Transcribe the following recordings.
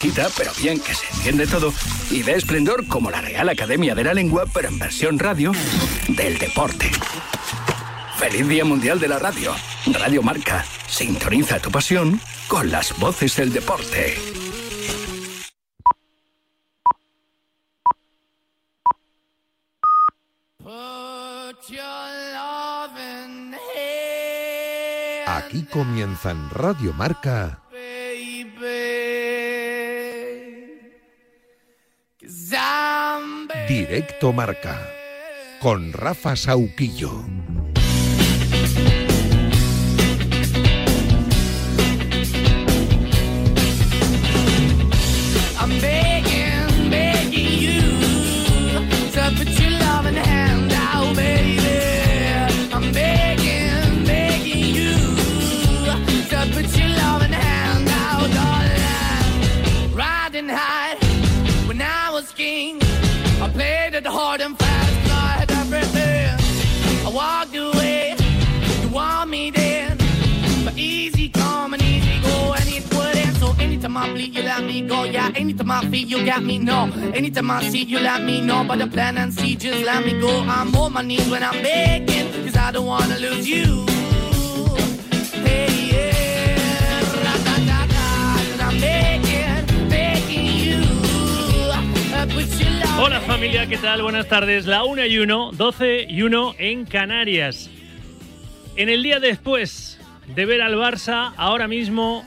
Quita, pero bien que se entiende todo, y de esplendor como la Real Academia de la Lengua, pero en versión radio del deporte. Feliz Día Mundial de la Radio. Radio Marca. Sintoniza tu pasión con las voces del deporte. Aquí comienza en Radio Marca. Directo Marca con Rafa Sauquillo. Bleed, you let me go. Yeah, anytime I feel, you got me. No, anytime I see, you let me know. The plan and see, just let me go. I'm on my knees when I'm begging, cause I don't wanna lose you. Hola familia, ¿qué tal? Buenas tardes. La 1 y 1, 12 y 1 en Canarias. En el día después de ver al Barça, ahora mismo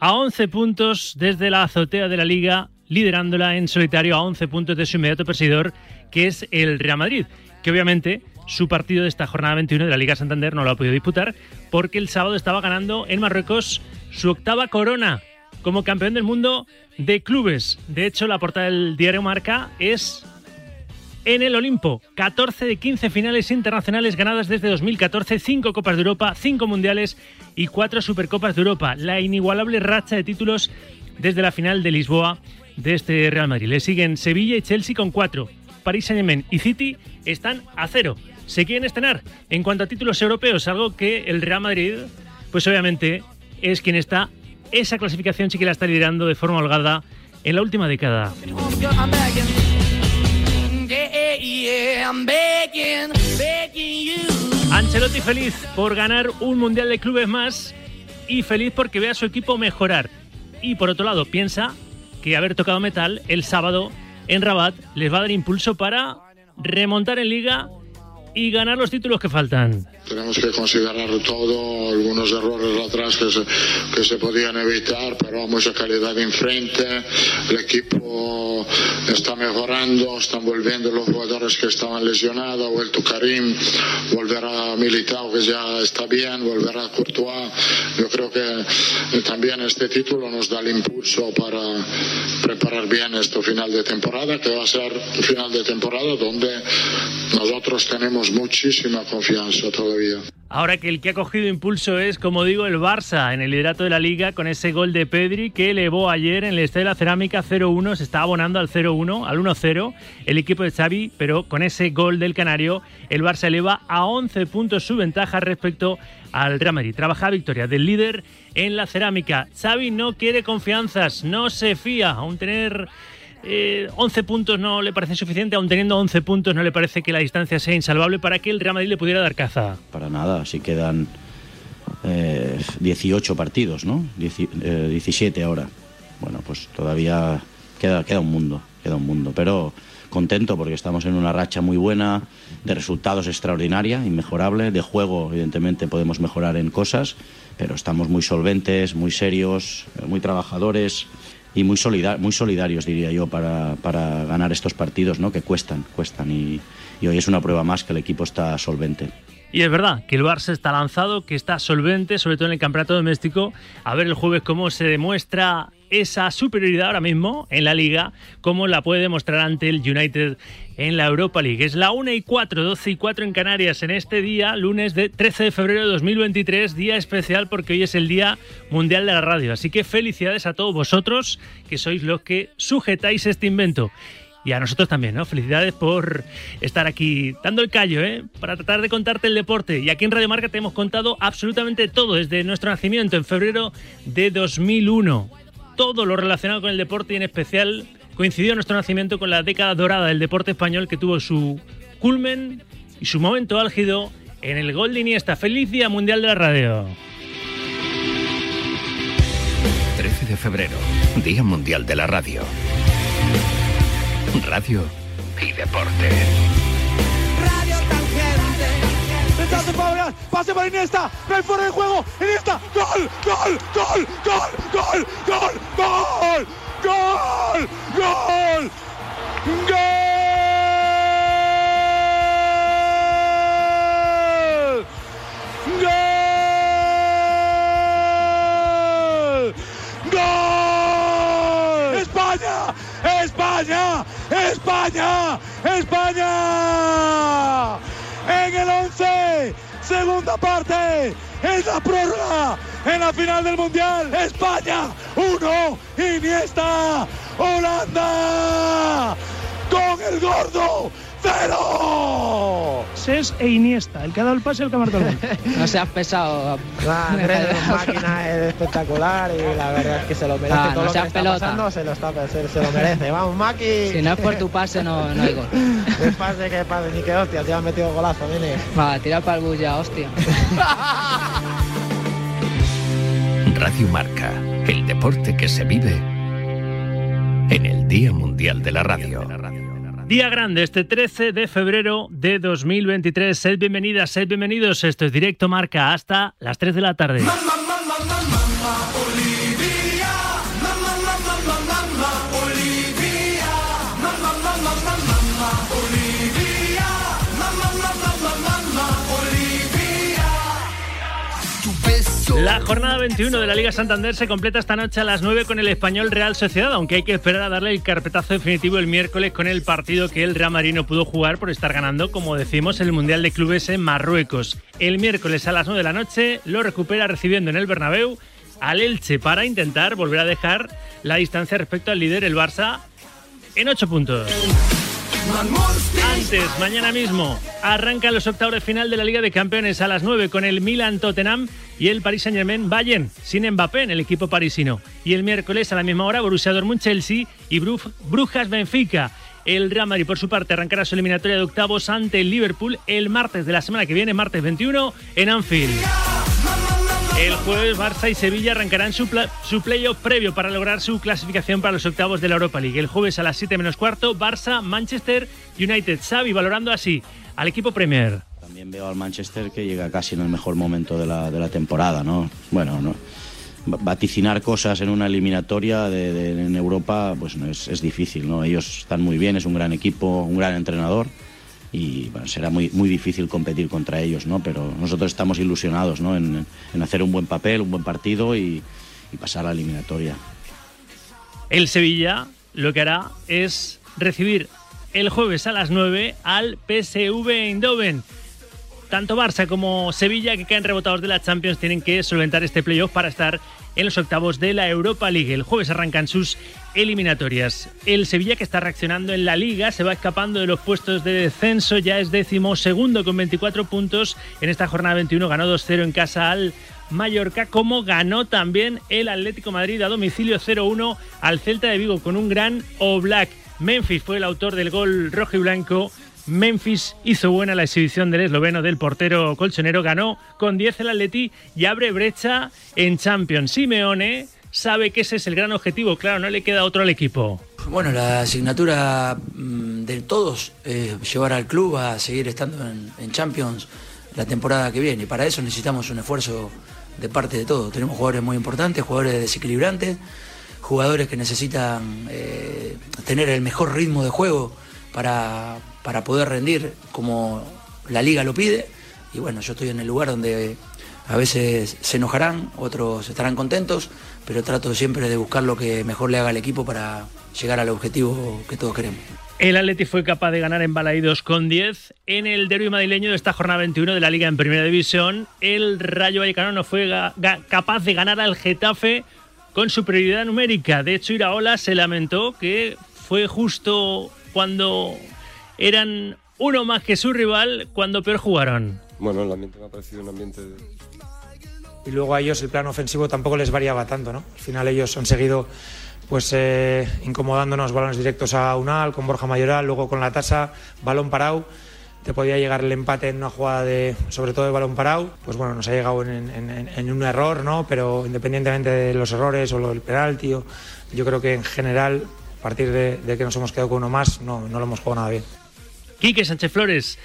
a 11 puntos desde la azotea de la liga, liderándola en solitario a 11 puntos de su inmediato perseguidor, que es el Real Madrid, que obviamente su partido de esta jornada 21 de la Liga Santander no lo ha podido disputar porque el sábado estaba ganando en Marruecos su octava corona como campeón del mundo de clubes. De hecho, la portada del diario Marca es en el Olimpo. 14 de 15 finales internacionales ganadas desde 2014, 5 Copas de Europa, 5 Mundiales y 4 Supercopas de Europa. La inigualable racha de títulos desde la final de Lisboa de este Real Madrid. Le siguen Sevilla y Chelsea con 4. París Saint-Germain y City están a cero. Se quieren estrenar en cuanto a títulos europeos, algo que el Real Madrid, pues obviamente es quien está, esa clasificación sí que la está liderando de forma holgada en la última década. Ancelotti feliz por ganar un Mundial de Clubes más y feliz porque ve a su equipo mejorar. Y por otro lado, piensa que haber tocado metal el sábado en Rabat les va a dar impulso para remontar en liga y ganar los títulos que faltan. Tenemos que considerar todo, algunos errores atrás que se, que se podían evitar, pero mucha calidad enfrente. El equipo está mejorando, están volviendo los jugadores que estaban lesionados, ha vuelto Karim, volverá Militao que ya está bien, volverá Courtois. Yo creo que también este título nos da el impulso para preparar bien este final de temporada, que va a ser un final de temporada donde nosotros tenemos muchísima confianza todavía. Ahora que el que ha cogido impulso es, como digo, el Barça en el liderato de la liga con ese gol de Pedri que elevó ayer en el Estadio de la Cerámica 0-1, se está abonando al 0-1, al 1-0 el equipo de Xavi, pero con ese gol del Canario el Barça eleva a 11 puntos su ventaja respecto al Real Madrid. Trabaja victoria del líder en la Cerámica. Xavi no quiere confianzas, no se fía, aún tener eh, 11 puntos no le parece suficiente, aún teniendo 11 puntos no le parece que la distancia sea insalvable para que el Real Madrid le pudiera dar caza. Para nada, si quedan eh, 18 partidos, ¿no? Dieci- eh, 17 ahora. Bueno, pues todavía queda, queda un mundo, queda un mundo. Pero contento porque estamos en una racha muy buena, de resultados extraordinaria, inmejorable. De juego, evidentemente, podemos mejorar en cosas, pero estamos muy solventes, muy serios, eh, muy trabajadores y muy, solida- muy solidarios, diría yo, para, para ganar estos partidos, ¿no? Que cuestan, cuestan. Y, y hoy es una prueba más que el equipo está solvente. Y es verdad que el Barça está lanzado, que está solvente, sobre todo en el campeonato doméstico. A ver el jueves cómo se demuestra esa superioridad ahora mismo en la liga, cómo la puede demostrar ante el United en la Europa League. Es la 1 y 4, 12 y 4 en Canarias en este día, lunes de 13 de febrero de 2023, día especial porque hoy es el Día Mundial de la Radio. Así que felicidades a todos vosotros que sois los que sujetáis este invento. Y a nosotros también, ¿no? Felicidades por estar aquí dando el callo, ¿eh? Para tratar de contarte el deporte. Y aquí en Radio Marca te hemos contado absolutamente todo desde nuestro nacimiento en febrero de 2001. Todo lo relacionado con el deporte y en especial coincidió nuestro nacimiento con la década dorada del deporte español que tuvo su culmen y su momento álgido en el gol de Iniesta. Feliz Día Mundial de la Radio. 13 de febrero, Día Mundial de la Radio. Radio y deporte. Pase para Iniesta, no hay fuera de juego, Iniesta, gol, gol, gol, gol, gol, gol, gol, gol, gol, gol, gol, gol, España, España, España, España. en el 11 segunda parte. Es la prórroga en la final del Mundial. España 1, Iniesta, Holanda con el gordo 0 es e Iniesta, el que ha dado el pase el que ha marcado el no seas pesado. Nah, Andrés máquina, es espectacular y la verdad es que se lo merece. No lo que pelota. Está se, lo está, se, se, lo merece. Vamos, Maki. Si no es por tu pase, no, no hay gol. ¿Qué pase, qué pase, ni que hostia, te has metido golazo, nene. Va, tira para el bulla, hostia. Radio Marca, el deporte que se vive en el Día Mundial de la Radio. Día grande, este 13 de febrero de 2023. Sed bienvenidas, sed bienvenidos. Esto es Directo Marca hasta las 3 de la tarde. La jornada 21 de la Liga Santander se completa esta noche a las 9 con el Español Real Sociedad, aunque hay que esperar a darle el carpetazo definitivo el miércoles con el partido que el Real Madrid pudo jugar por estar ganando, como decimos, el Mundial de Clubes en Marruecos. El miércoles a las 9 de la noche lo recupera recibiendo en el Bernabéu al Elche para intentar volver a dejar la distancia respecto al líder, el Barça, en 8 puntos. Antes, mañana mismo, arrancan los octavos de final de la Liga de Campeones a las 9 con el Milan Tottenham y el Paris Saint-Germain Bayern, sin Mbappé en el equipo parisino. Y el miércoles a la misma hora, Borussia Dortmund Chelsea y Brujas Benfica. El Real Madrid, por su parte, arrancará su eliminatoria de octavos ante el Liverpool el martes de la semana que viene, martes 21, en Anfield. El jueves Barça y Sevilla arrancarán su, su playoff previo para lograr su clasificación para los octavos de la Europa League. El jueves a las 7 menos cuarto, Barça, Manchester United. Xavi valorando así al equipo Premier. También veo al Manchester que llega casi en el mejor momento de la, de la temporada, ¿no? Bueno, no. Va- Vaticinar cosas en una eliminatoria de- en Europa pues no es, es difícil, ¿no? Ellos están muy bien, es un gran equipo, un gran entrenador y bueno, será muy, muy difícil competir contra ellos, ¿no? Pero nosotros estamos ilusionados, ¿no? En, en hacer un buen papel, un buen partido y, y pasar a la eliminatoria. El Sevilla lo que hará es recibir el jueves a las 9 al PSV Eindhoven. Tanto Barça como Sevilla, que caen rebotados de la Champions, tienen que solventar este playoff para estar en los octavos de la Europa League. El jueves arrancan sus eliminatorias. El Sevilla, que está reaccionando en la Liga, se va escapando de los puestos de descenso, ya es décimo segundo con 24 puntos. En esta jornada 21 ganó 2-0 en casa al Mallorca, como ganó también el Atlético Madrid a domicilio 0-1 al Celta de Vigo con un gran Oblak. Memphis fue el autor del gol rojo y blanco. Memphis hizo buena la exhibición del esloveno del portero colchonero, ganó con 10 el Atleti y abre brecha en Champions. Simeone sabe que ese es el gran objetivo, claro, no le queda otro al equipo. Bueno, la asignatura mm, de todos es llevar al club a seguir estando en, Champions la temporada que viene. Y para eso necesitamos un esfuerzo de parte de todos. Tenemos jugadores muy importantes, jugadores desequilibrantes, jugadores que necesitan eh, tener el mejor ritmo de juego para, para poder rendir como la liga lo pide. Y bueno, yo estoy en el lugar donde a veces se enojarán, otros estarán contentos, pero trato siempre de buscar lo que mejor le haga al equipo para llegar al objetivo que todos queremos. El Atleti fue capaz de ganar en Balaídos con 10 en el derbi madrileño de esta jornada 21 de la Liga en Primera División. El Rayo Vallecano no fue capaz de ganar al Getafe con superioridad numérica. De hecho, Iraola se lamentó que fue justo cuando eran uno más que su rival cuando peor jugaron. Bueno, el ambiente me ha parecido un ambiente y luego a ellos el plan ofensivo tampoco les variaba tanto, ¿no? Al final ellos han seguido pues eh, incomodándonos balones directos a Unal, con Borja Mayoral, luego con la tasa, balón parado, te podía llegar el empate en una jugada de, sobre todo de balón parado, pues bueno, nos ha llegado en, en- en un error, ¿no? Pero independientemente de los errores o lo del penalti, o- yo creo que en general, a partir de, de que nos hemos quedado con uno más, no, no lo hemos jugado nada bien. Quique Sánchez Flores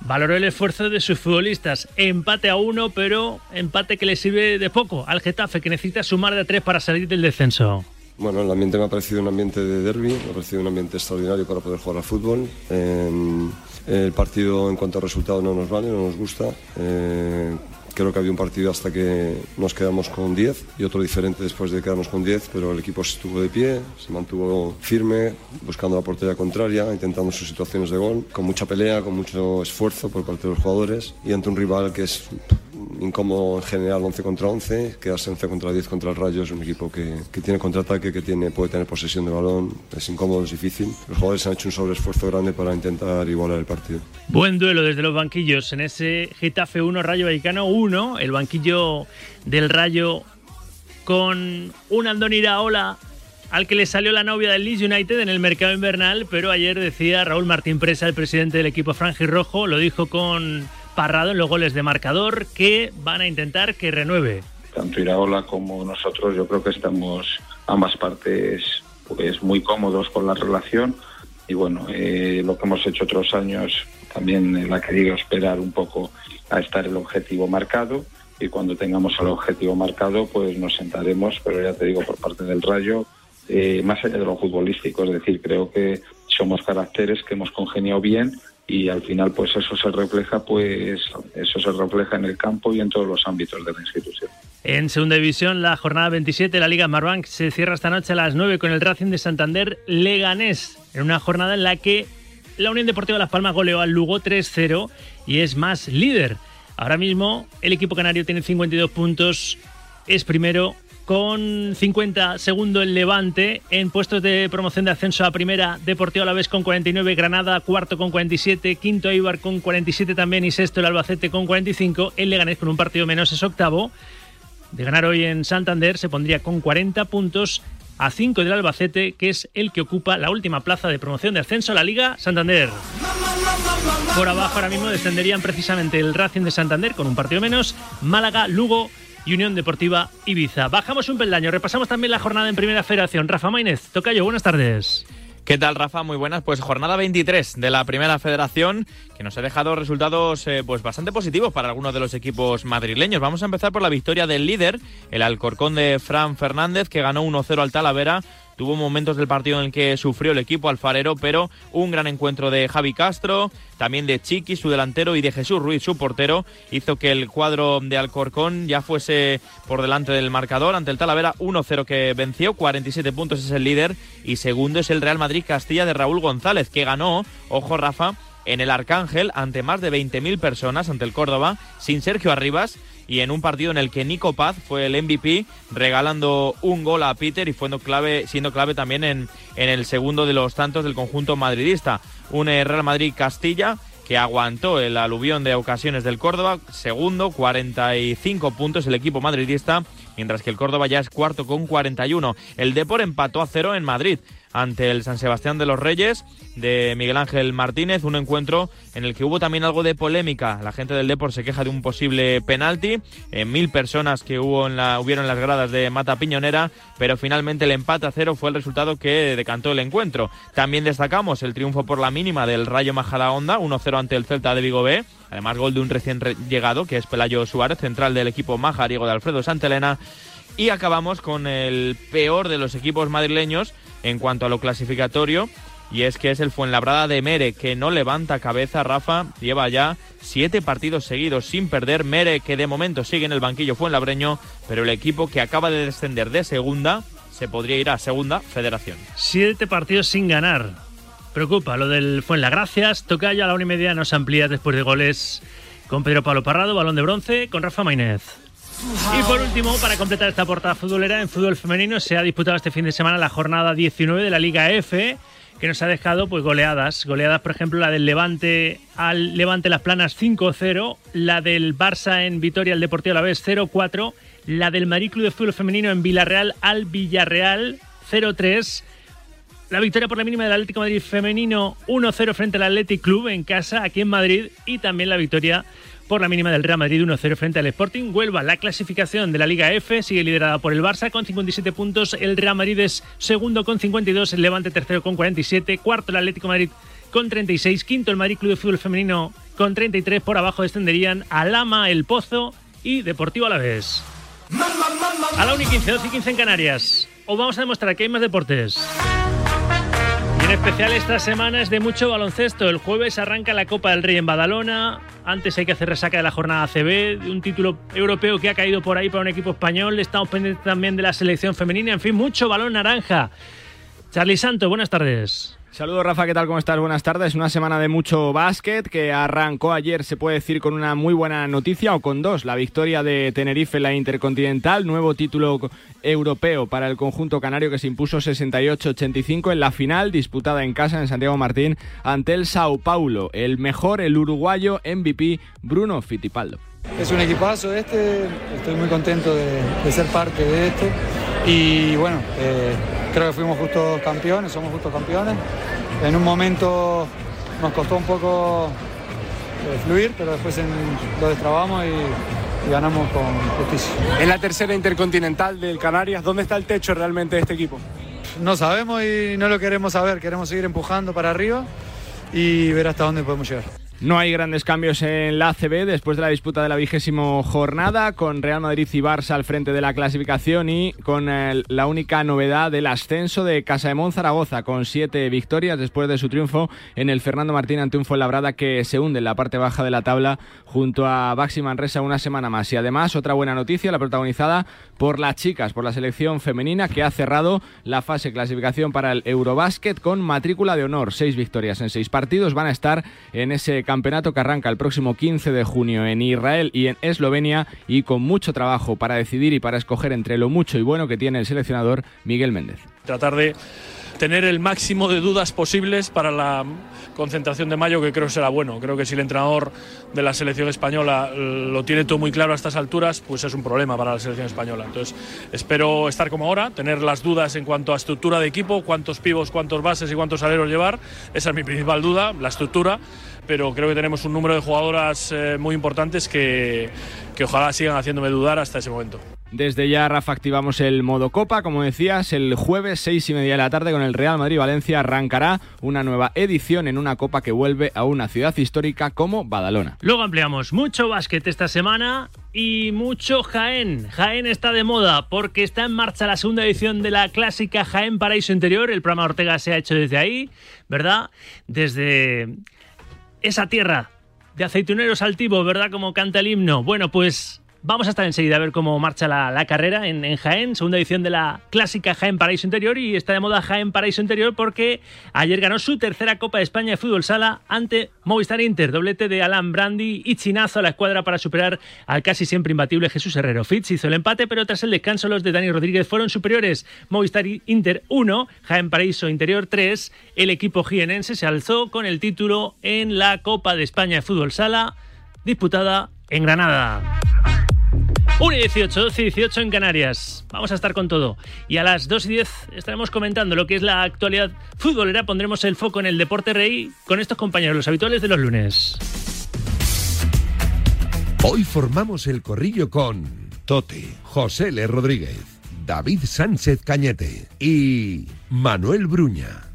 valoró el esfuerzo de sus futbolistas. Empate a uno, pero empate que le sirve de poco al Getafe, que necesita sumar de tres para salir del descenso. Bueno, el ambiente me ha parecido un ambiente de derby, me ha parecido un ambiente extraordinario para poder jugar al fútbol. Eh, el partido en cuanto a resultado no nos vale, no nos gusta. Eh, creo que había un partido hasta que nos quedamos con 10 y otro diferente después de quedarnos con 10, pero el equipo estuvo de pie, se mantuvo firme, buscando la portería contraria, intentando sus situaciones de gol, con mucha pelea, con mucho esfuerzo por parte de los jugadores y ante un rival que es incómodo en general 11 contra 11, quedarse 11 contra 10 contra el Rayo es un equipo que, que tiene contraataque, que tiene, puede tener posesión de balón, es incómodo, es difícil. Los jugadores han hecho un sobreesfuerzo grande para intentar igualar el partido. Buen duelo desde los banquillos en ese Getafe 1, Rayo Vallecano 1. El banquillo del Rayo con un Andoni Iraola al que le salió la novia del Leeds United en el mercado invernal, pero ayer decía Raúl Martín Presa, el presidente del equipo franjirrojo, lo dijo con Parrado en los goles de marcador, que van a intentar que renueve. tanto Iraola como nosotros, yo creo que estamos ambas partes pues muy cómodos con la relación. Y bueno, eh, lo que hemos hecho otros años también él ha querido esperar un poco a estar el objetivo marcado. Y cuando tengamos el objetivo marcado pues nos sentaremos, pero ya te digo por parte del Rayo, eh, más allá de lo futbolístico, es decir, creo que somos caracteres que hemos congeniado bien y al final pues eso se refleja pues eso se refleja en el campo y en todos los ámbitos de la institución. En segunda división, la jornada 27 de la Liga Marbank se cierra esta noche a las 9 con el Racing de Santander Leganés, en una jornada en la que la Unión Deportiva Las Palmas goleó al Lugo 3-0 y es más líder. Ahora mismo el equipo canario tiene 52 puntos, es primero con 50 segundo el Levante en puestos de promoción de ascenso a primera Deportivo Alavés con 49, Granada cuarto con 47, quinto Eibar con 47 también y sexto el Albacete con 45, el Leganés con un partido menos es octavo. De ganar hoy en Santander se pondría con 40 puntos a 5 del Albacete, que es el que ocupa la última plaza de promoción de ascenso a la Liga Santander. Por abajo ahora mismo descenderían precisamente el Racing de Santander con un partido menos, Málaga, Lugo y Unión Deportiva Ibiza. Bajamos un peldaño, repasamos también la jornada en Primera Federación. Rafa Maínez, Tocayo, buenas tardes. ¿Qué tal, Rafa? Muy buenas. Pues jornada 23 de la Primera Federación, que nos ha dejado resultados eh, pues bastante positivos para algunos de los equipos madrileños. Vamos a empezar por la victoria del líder, el Alcorcón de Fran Fernández, que ganó 1-0 al Talavera. Tuvo momentos del partido en el que sufrió el equipo alfarero, pero un gran encuentro de Javi Castro, también de Chiqui, su delantero, y de Jesús Ruiz, su portero, hizo que el cuadro de Alcorcón ya fuese por delante del marcador ante el Talavera 1-0 que venció, 47 puntos es el líder, y segundo es el Real Madrid Castilla de Raúl González, que ganó, ojo Rafa, en el Arcángel ante más de 20.000 personas ante el Córdoba, sin Sergio Arribas y en un partido en el que Nico Paz fue el MVP, regalando un gol a Peter y siendo clave, siendo clave también en, en el segundo de los tantos del conjunto madridista. Un eh, Real Madrid Castilla que aguantó el aluvión de ocasiones del Córdoba, segundo, 45 puntos el equipo madridista, mientras que el Córdoba ya es cuarto con 41. El Depor empató a cero en Madrid ante el San Sebastián de los Reyes de Miguel Ángel Martínez, un encuentro en el que hubo también algo de polémica. La gente del Depor se queja de un posible penalti, eh, mil personas que hubo en la, hubieron las gradas de Mata Piñonera, pero finalmente el empate a cero fue el resultado que decantó el encuentro. También destacamos el triunfo por la mínima del Rayo Majadahonda, 1-0 ante el Celta de Vigo B, además gol de un recién re- llegado que es Pelayo Suárez, central del equipo majariego de Alfredo Santelena. Y acabamos con el peor de los equipos madrileños en cuanto a lo clasificatorio. Y es que es el Fuenlabrada de Mere, que no levanta cabeza, Rafa. Lleva ya siete partidos seguidos sin perder. Mere, que de momento sigue en el banquillo Fuenlabreño, pero el equipo que acaba de descender de segunda se podría ir a segunda federación. Siete partidos sin ganar. Preocupa lo del Fuenlagracias. Tocayo a la una y media nos amplía después de goles con Pedro Pablo Parrado, balón de bronce, con Rafa Maínez. Y por último, para completar esta portada futbolera, en fútbol femenino se ha disputado este fin de semana la jornada 19 de la Liga F, que nos ha dejado pues goleadas. Goleadas, por ejemplo, la del Levante al Levante Las Planas 5-0, la del Barça en Vitoria al Deportivo la vez 0-4, la del Madrid Club de Fútbol Femenino en Villarreal al Villarreal 0-3. La victoria por la mínima del Atlético Madrid femenino 1-0 frente al Athletic Club en casa, aquí en Madrid, y también la victoria por la mínima del Real Madrid 1-0 frente al Sporting. Huelva, la clasificación de la Liga F, sigue liderada por el Barça con 57 puntos. El Real Madrid es segundo con 52, el Levante tercero con 47, cuarto el Atlético Madrid con 36, quinto el Madrid Club de Fútbol Femenino con 33, por abajo descenderían Alama, El Pozo y Deportivo Alavés. A la 1 y 15, 12 y 15 en Canarias. Os vamos a demostrar que hay más deportes. En especial esta semana es de mucho baloncesto. El jueves arranca la Copa del Rey en Badalona. Antes hay que hacer resaca de la jornada CB, de un título europeo que ha caído por ahí para un equipo español. Estamos pendientes también de la selección femenina. En fin, mucho balón naranja. Charlie Santo, buenas tardes. Saludos Rafa, ¿qué tal? ¿Cómo estás? Buenas tardes. Una semana de mucho básquet que arrancó ayer, se puede decir, con una muy buena noticia o con dos. La victoria de Tenerife en la Intercontinental, nuevo título europeo para el conjunto canario que se impuso 68-85 en la final disputada en casa en Santiago Martín ante el Sao Paulo. El mejor, el uruguayo MVP Bruno Fittipaldo. Es un equipazo este, estoy muy contento de, de ser parte de esto y bueno, eh, creo que fuimos justos campeones, somos justos campeones. En un momento nos costó un poco eh, fluir, pero después en- lo destrabamos y, y ganamos con justicia. Es la tercera intercontinental del Canarias. ¿Dónde está el techo realmente de este equipo? No sabemos y no lo queremos saber, queremos seguir empujando para arriba y ver hasta dónde podemos llegar. No hay grandes cambios en la ACB después de la disputa de la vigésimo jornada, con Real Madrid y Barça al frente de la clasificación y con eh, la única novedad del ascenso de Casa de Zaragoza, con siete victorias después de su triunfo en el Fernando Martín ante un Fuenlabrada que se hunde en la parte baja de la tabla junto a Baxi Manresa una semana más. Y además, otra buena noticia, la protagonizada por las chicas, por la selección femenina que ha cerrado la fase clasificación para el Eurobásquet con matrícula de honor. Seis victorias en seis partidos van a estar en ese campeonato que arranca el próximo 15 de junio en Israel y en Eslovenia y con mucho trabajo para decidir y para escoger entre lo mucho y bueno que tiene el seleccionador Miguel Méndez. tratar de tener el máximo de dudas posibles para la concentración de mayo, que creo será bueno. Creo que si el entrenador de la selección española eh, lo tiene todo muy claro a estas alturas, pues es un problema para la selección española. Entonces, espero estar como ahora, tener las dudas en cuanto a estructura de equipo, cuántos pivos, cuántos bases y cuántos aleros llevar. Esa es mi principal duda, la estructura. Pero creo que tenemos un número de jugadoras eh, muy importantes que, que ojalá sigan haciéndome dudar hasta ese momento. Desde ya, Rafa, activamos el modo Copa. Como decías, el jueves, seis y media de la tarde, con el Real Madrid-Valencia, arrancará una nueva edición en una Copa que vuelve a una ciudad histórica como Badalona. Luego ampliamos mucho básquet esta semana y mucho Jaén. Jaén está de moda porque está en marcha la segunda edición de la clásica Jaén Paraíso Interior. El programa Ortega se ha hecho desde ahí, ¿verdad? Desde esa tierra de aceituneros altivos, ¿verdad? Como canta el himno. Bueno, pues vamos a estar enseguida a ver cómo marcha la, carrera en, en Jaén, segunda edición de la clásica Jaén Paraíso Interior y está de moda Jaén Paraíso Interior porque ayer ganó su tercera Copa de España de Fútbol Sala ante Movistar Inter, doblete de Alan Brandi y chinazo a la escuadra para superar al casi siempre imbatible Jesús Herrero. Fitz hizo el empate, pero tras el descanso los de Dani Rodríguez fueron superiores. Movistar Inter 1, Jaén Paraíso Interior 3. El equipo jienense se alzó con el título en la Copa de España de Fútbol Sala disputada en Granada. 1 y 18, 12 y 18 en Canarias. Vamos a estar con todo. Y a las 2 y 10 estaremos comentando lo que es la actualidad futbolera. Pondremos el foco en el deporte rey con estos compañeros, los habituales de los lunes. Hoy formamos el corrillo con Tote, José L. Rodríguez, David Sánchez Cañete y Manuel Bruña.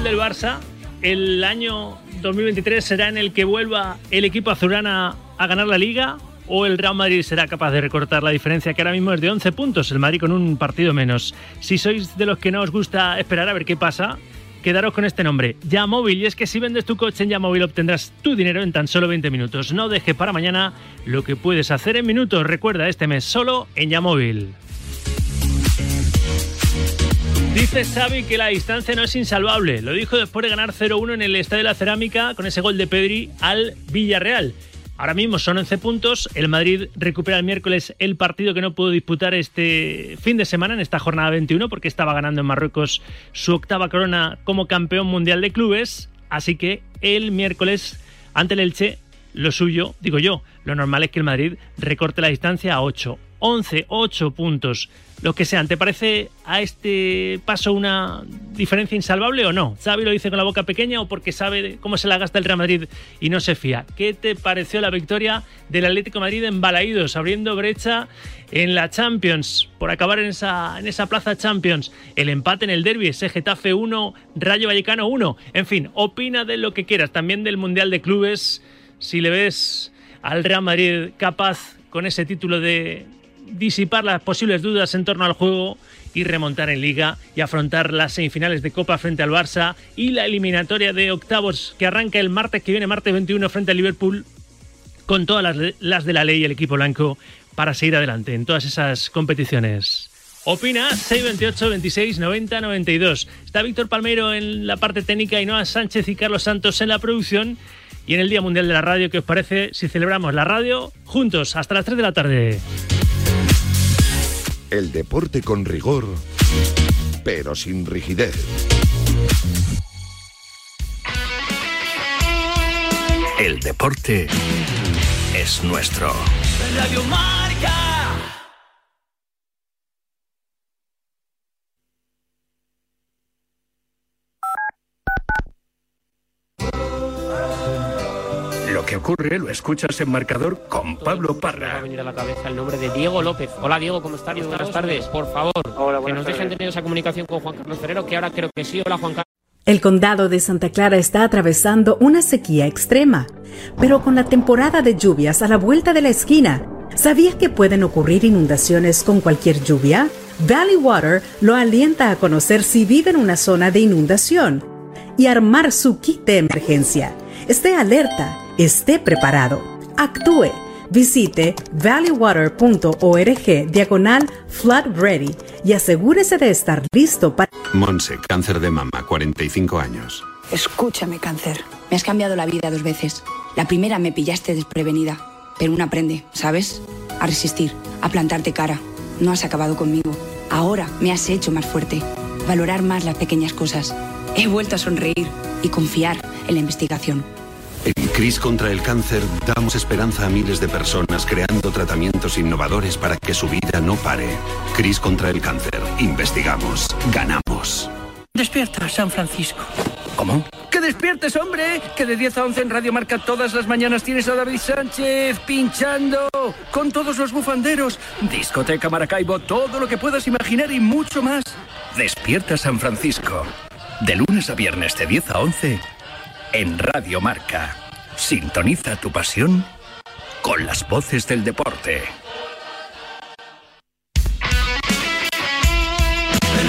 ¿Será este año el del Barça? ¿El año 2023 será en el que vuelva el equipo azulana a ganar la liga? ¿O el Real Madrid será capaz de recortar la diferencia que ahora mismo es de 11 puntos? El Madrid con un partido menos. Si sois de los que no os gusta esperar a ver qué pasa, quedaros con este nombre, Yamóvil. Y es que si vendes tu coche en Yamóvil obtendrás tu dinero en tan solo 20 minutos. No dejes para mañana lo que puedes hacer en minutos. Recuerda este mes solo en Yamóvil. Dice Xavi que la distancia no es insalvable. Lo dijo después de ganar 0-1 en el Estadio de la Cerámica con ese gol de Pedri al Villarreal. Ahora mismo son 11 puntos. El Madrid recupera el miércoles el partido que no pudo disputar este fin de semana, en esta jornada 21, porque estaba ganando en Marruecos su octava corona como campeón mundial de clubes. Así que el miércoles, ante el Elche, lo suyo, digo yo, lo normal es que el Madrid recorte la distancia a 8. 11, 8 puntos, lo que sean. ¿Te parece a este paso una diferencia insalvable o no? ¿Xavi lo dice con la boca pequeña o porque sabe cómo se la gasta el Real Madrid y no se fía? ¿Qué te pareció la victoria del Atlético Madrid en Balaídos, abriendo brecha en la Champions, por acabar en esa, en esa plaza Champions? El empate en el derby, ese Getafe 1, Rayo Vallecano 1. En fin, opina de lo que quieras, también del Mundial de Clubes, si le ves al Real Madrid capaz con ese título de disipar las posibles dudas en torno al juego y remontar en liga y afrontar las semifinales de Copa frente al Barça y la eliminatoria de octavos que arranca el martes que viene, martes 21 frente al Liverpool con todas las, de la ley y el equipo blanco para seguir adelante en todas esas competiciones. Opina 628 26 90 92. Está Víctor Palmeiro en la parte técnica y Noah Sánchez y Carlos Santos en la producción y en el Día Mundial de la Radio. ¿Qué os parece si celebramos la radio juntos hasta las 3 de la tarde? El deporte con rigor, pero sin rigidez. El deporte es nuestro. Radio Marca. Que ocurre lo escuchas en marcador con Pablo Me ha Parra. venido a la cabeza el nombre de Diego López. Hola Diego, ¿cómo estás? Buenas tardes. Por favor, que nos dejen tener esa comunicación con Juan Carlos Ferrero, que ahora creo que sí. Hola Juan Carlos. El condado de Santa Clara está atravesando una sequía extrema, pero con la temporada de lluvias a la vuelta de la esquina, ¿sabías que pueden ocurrir inundaciones con cualquier lluvia? Valley Water lo alienta a conocer si vive en una zona de inundación y armar su kit de emergencia. Esté alerta, esté preparado, actúe. Visite valleywater.org diagonal flood ready y asegúrese de estar listo para... Monse, cáncer de mama, 45 años. Escúchame, cáncer. Me has cambiado la vida dos veces. La primera me pillaste desprevenida, pero uno aprende, ¿sabes? A resistir, a plantarte cara. No has acabado conmigo. Ahora me has hecho más fuerte. Valorar más las pequeñas cosas. He vuelto a sonreír y confiar en la investigación. En CRIS contra el cáncer damos esperanza a miles de personas creando tratamientos innovadores para que su vida no pare. CRIS contra el cáncer. Investigamos. Ganamos. Despierta, San Francisco. ¿Cómo? ¡Que despiertes, hombre! Que de 10 a 11 en Radio Marca todas las mañanas tienes a David Sánchez pinchando con todos los bufanderos. Discoteca Maracaibo, todo lo que puedas imaginar y mucho más. Despierta, San Francisco. De lunes a viernes de 10 a 11 en Radio Marca. Sintoniza tu pasión con las voces del deporte.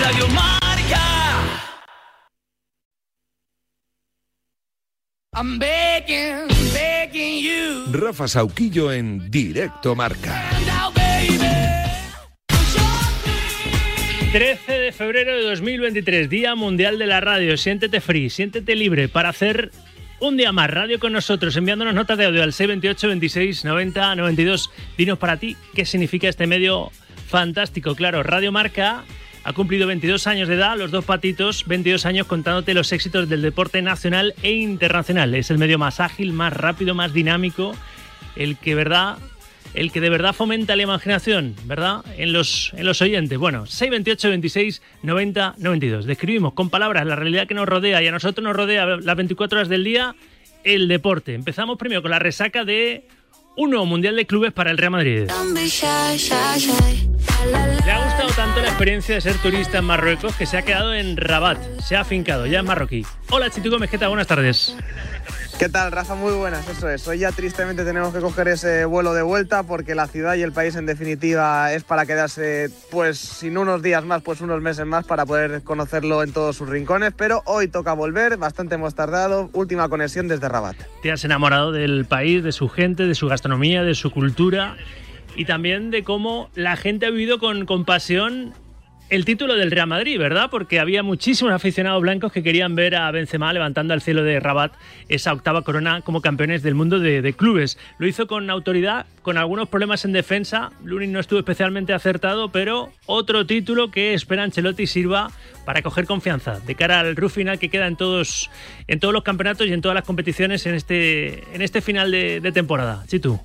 Radio Marca. I'm begging, begging you. Rafa Sauquillo en Directo Marca. 13 de febrero de 2023, Día Mundial de la Radio. Siéntete free, siéntete libre para hacer un día más radio con nosotros, enviándonos notas de audio al 628 26 90 92. Dinos para ti qué significa este medio fantástico. Claro, Radio Marca ha cumplido 22 años de edad, los dos patitos, 22 años contándote los éxitos del deporte nacional e internacional. Es el medio más ágil, más rápido, más dinámico, el que, ¿verdad? El que de verdad fomenta la imaginación, ¿verdad? En los, en los oyentes. Bueno, 628 26 90 92. Describimos con palabras la realidad que nos rodea y a nosotros nos rodea las 24 horas del día el deporte. Empezamos primero con la resaca de un nuevo Mundial de Clubes para el Real Madrid. Le ha gustado tanto la experiencia de ser turista en Marruecos que se ha quedado en Rabat, se ha afincado, ya en marroquí. Hola Chitu Gómez, ¿qué tal? Buenas tardes. ¿Qué tal, Rafa? Muy buenas, eso es. Hoy ya tristemente tenemos que coger ese vuelo de vuelta porque la ciudad y el país en definitiva es para quedarse, pues, sin unos días más, pues unos meses más para poder conocerlo en todos sus rincones. Pero hoy toca volver, bastante hemos tardado. Última conexión desde Rabat. Te has enamorado del país, de su gente, de su gastronomía, de su cultura y también de cómo la gente ha vivido con compasión el título del Real Madrid, ¿verdad? Porque había muchísimos aficionados blancos que querían ver a Benzema levantando al cielo de Rabat esa octava corona como campeones del mundo de, clubes. Lo hizo con autoridad, con algunos problemas en defensa. Lunin no estuvo especialmente acertado, pero otro título que espera Ancelotti sirva para coger confianza de cara al RUF final que queda en todos, en todos los campeonatos y en todas las competiciones en este, en este final de, de temporada. Chitu.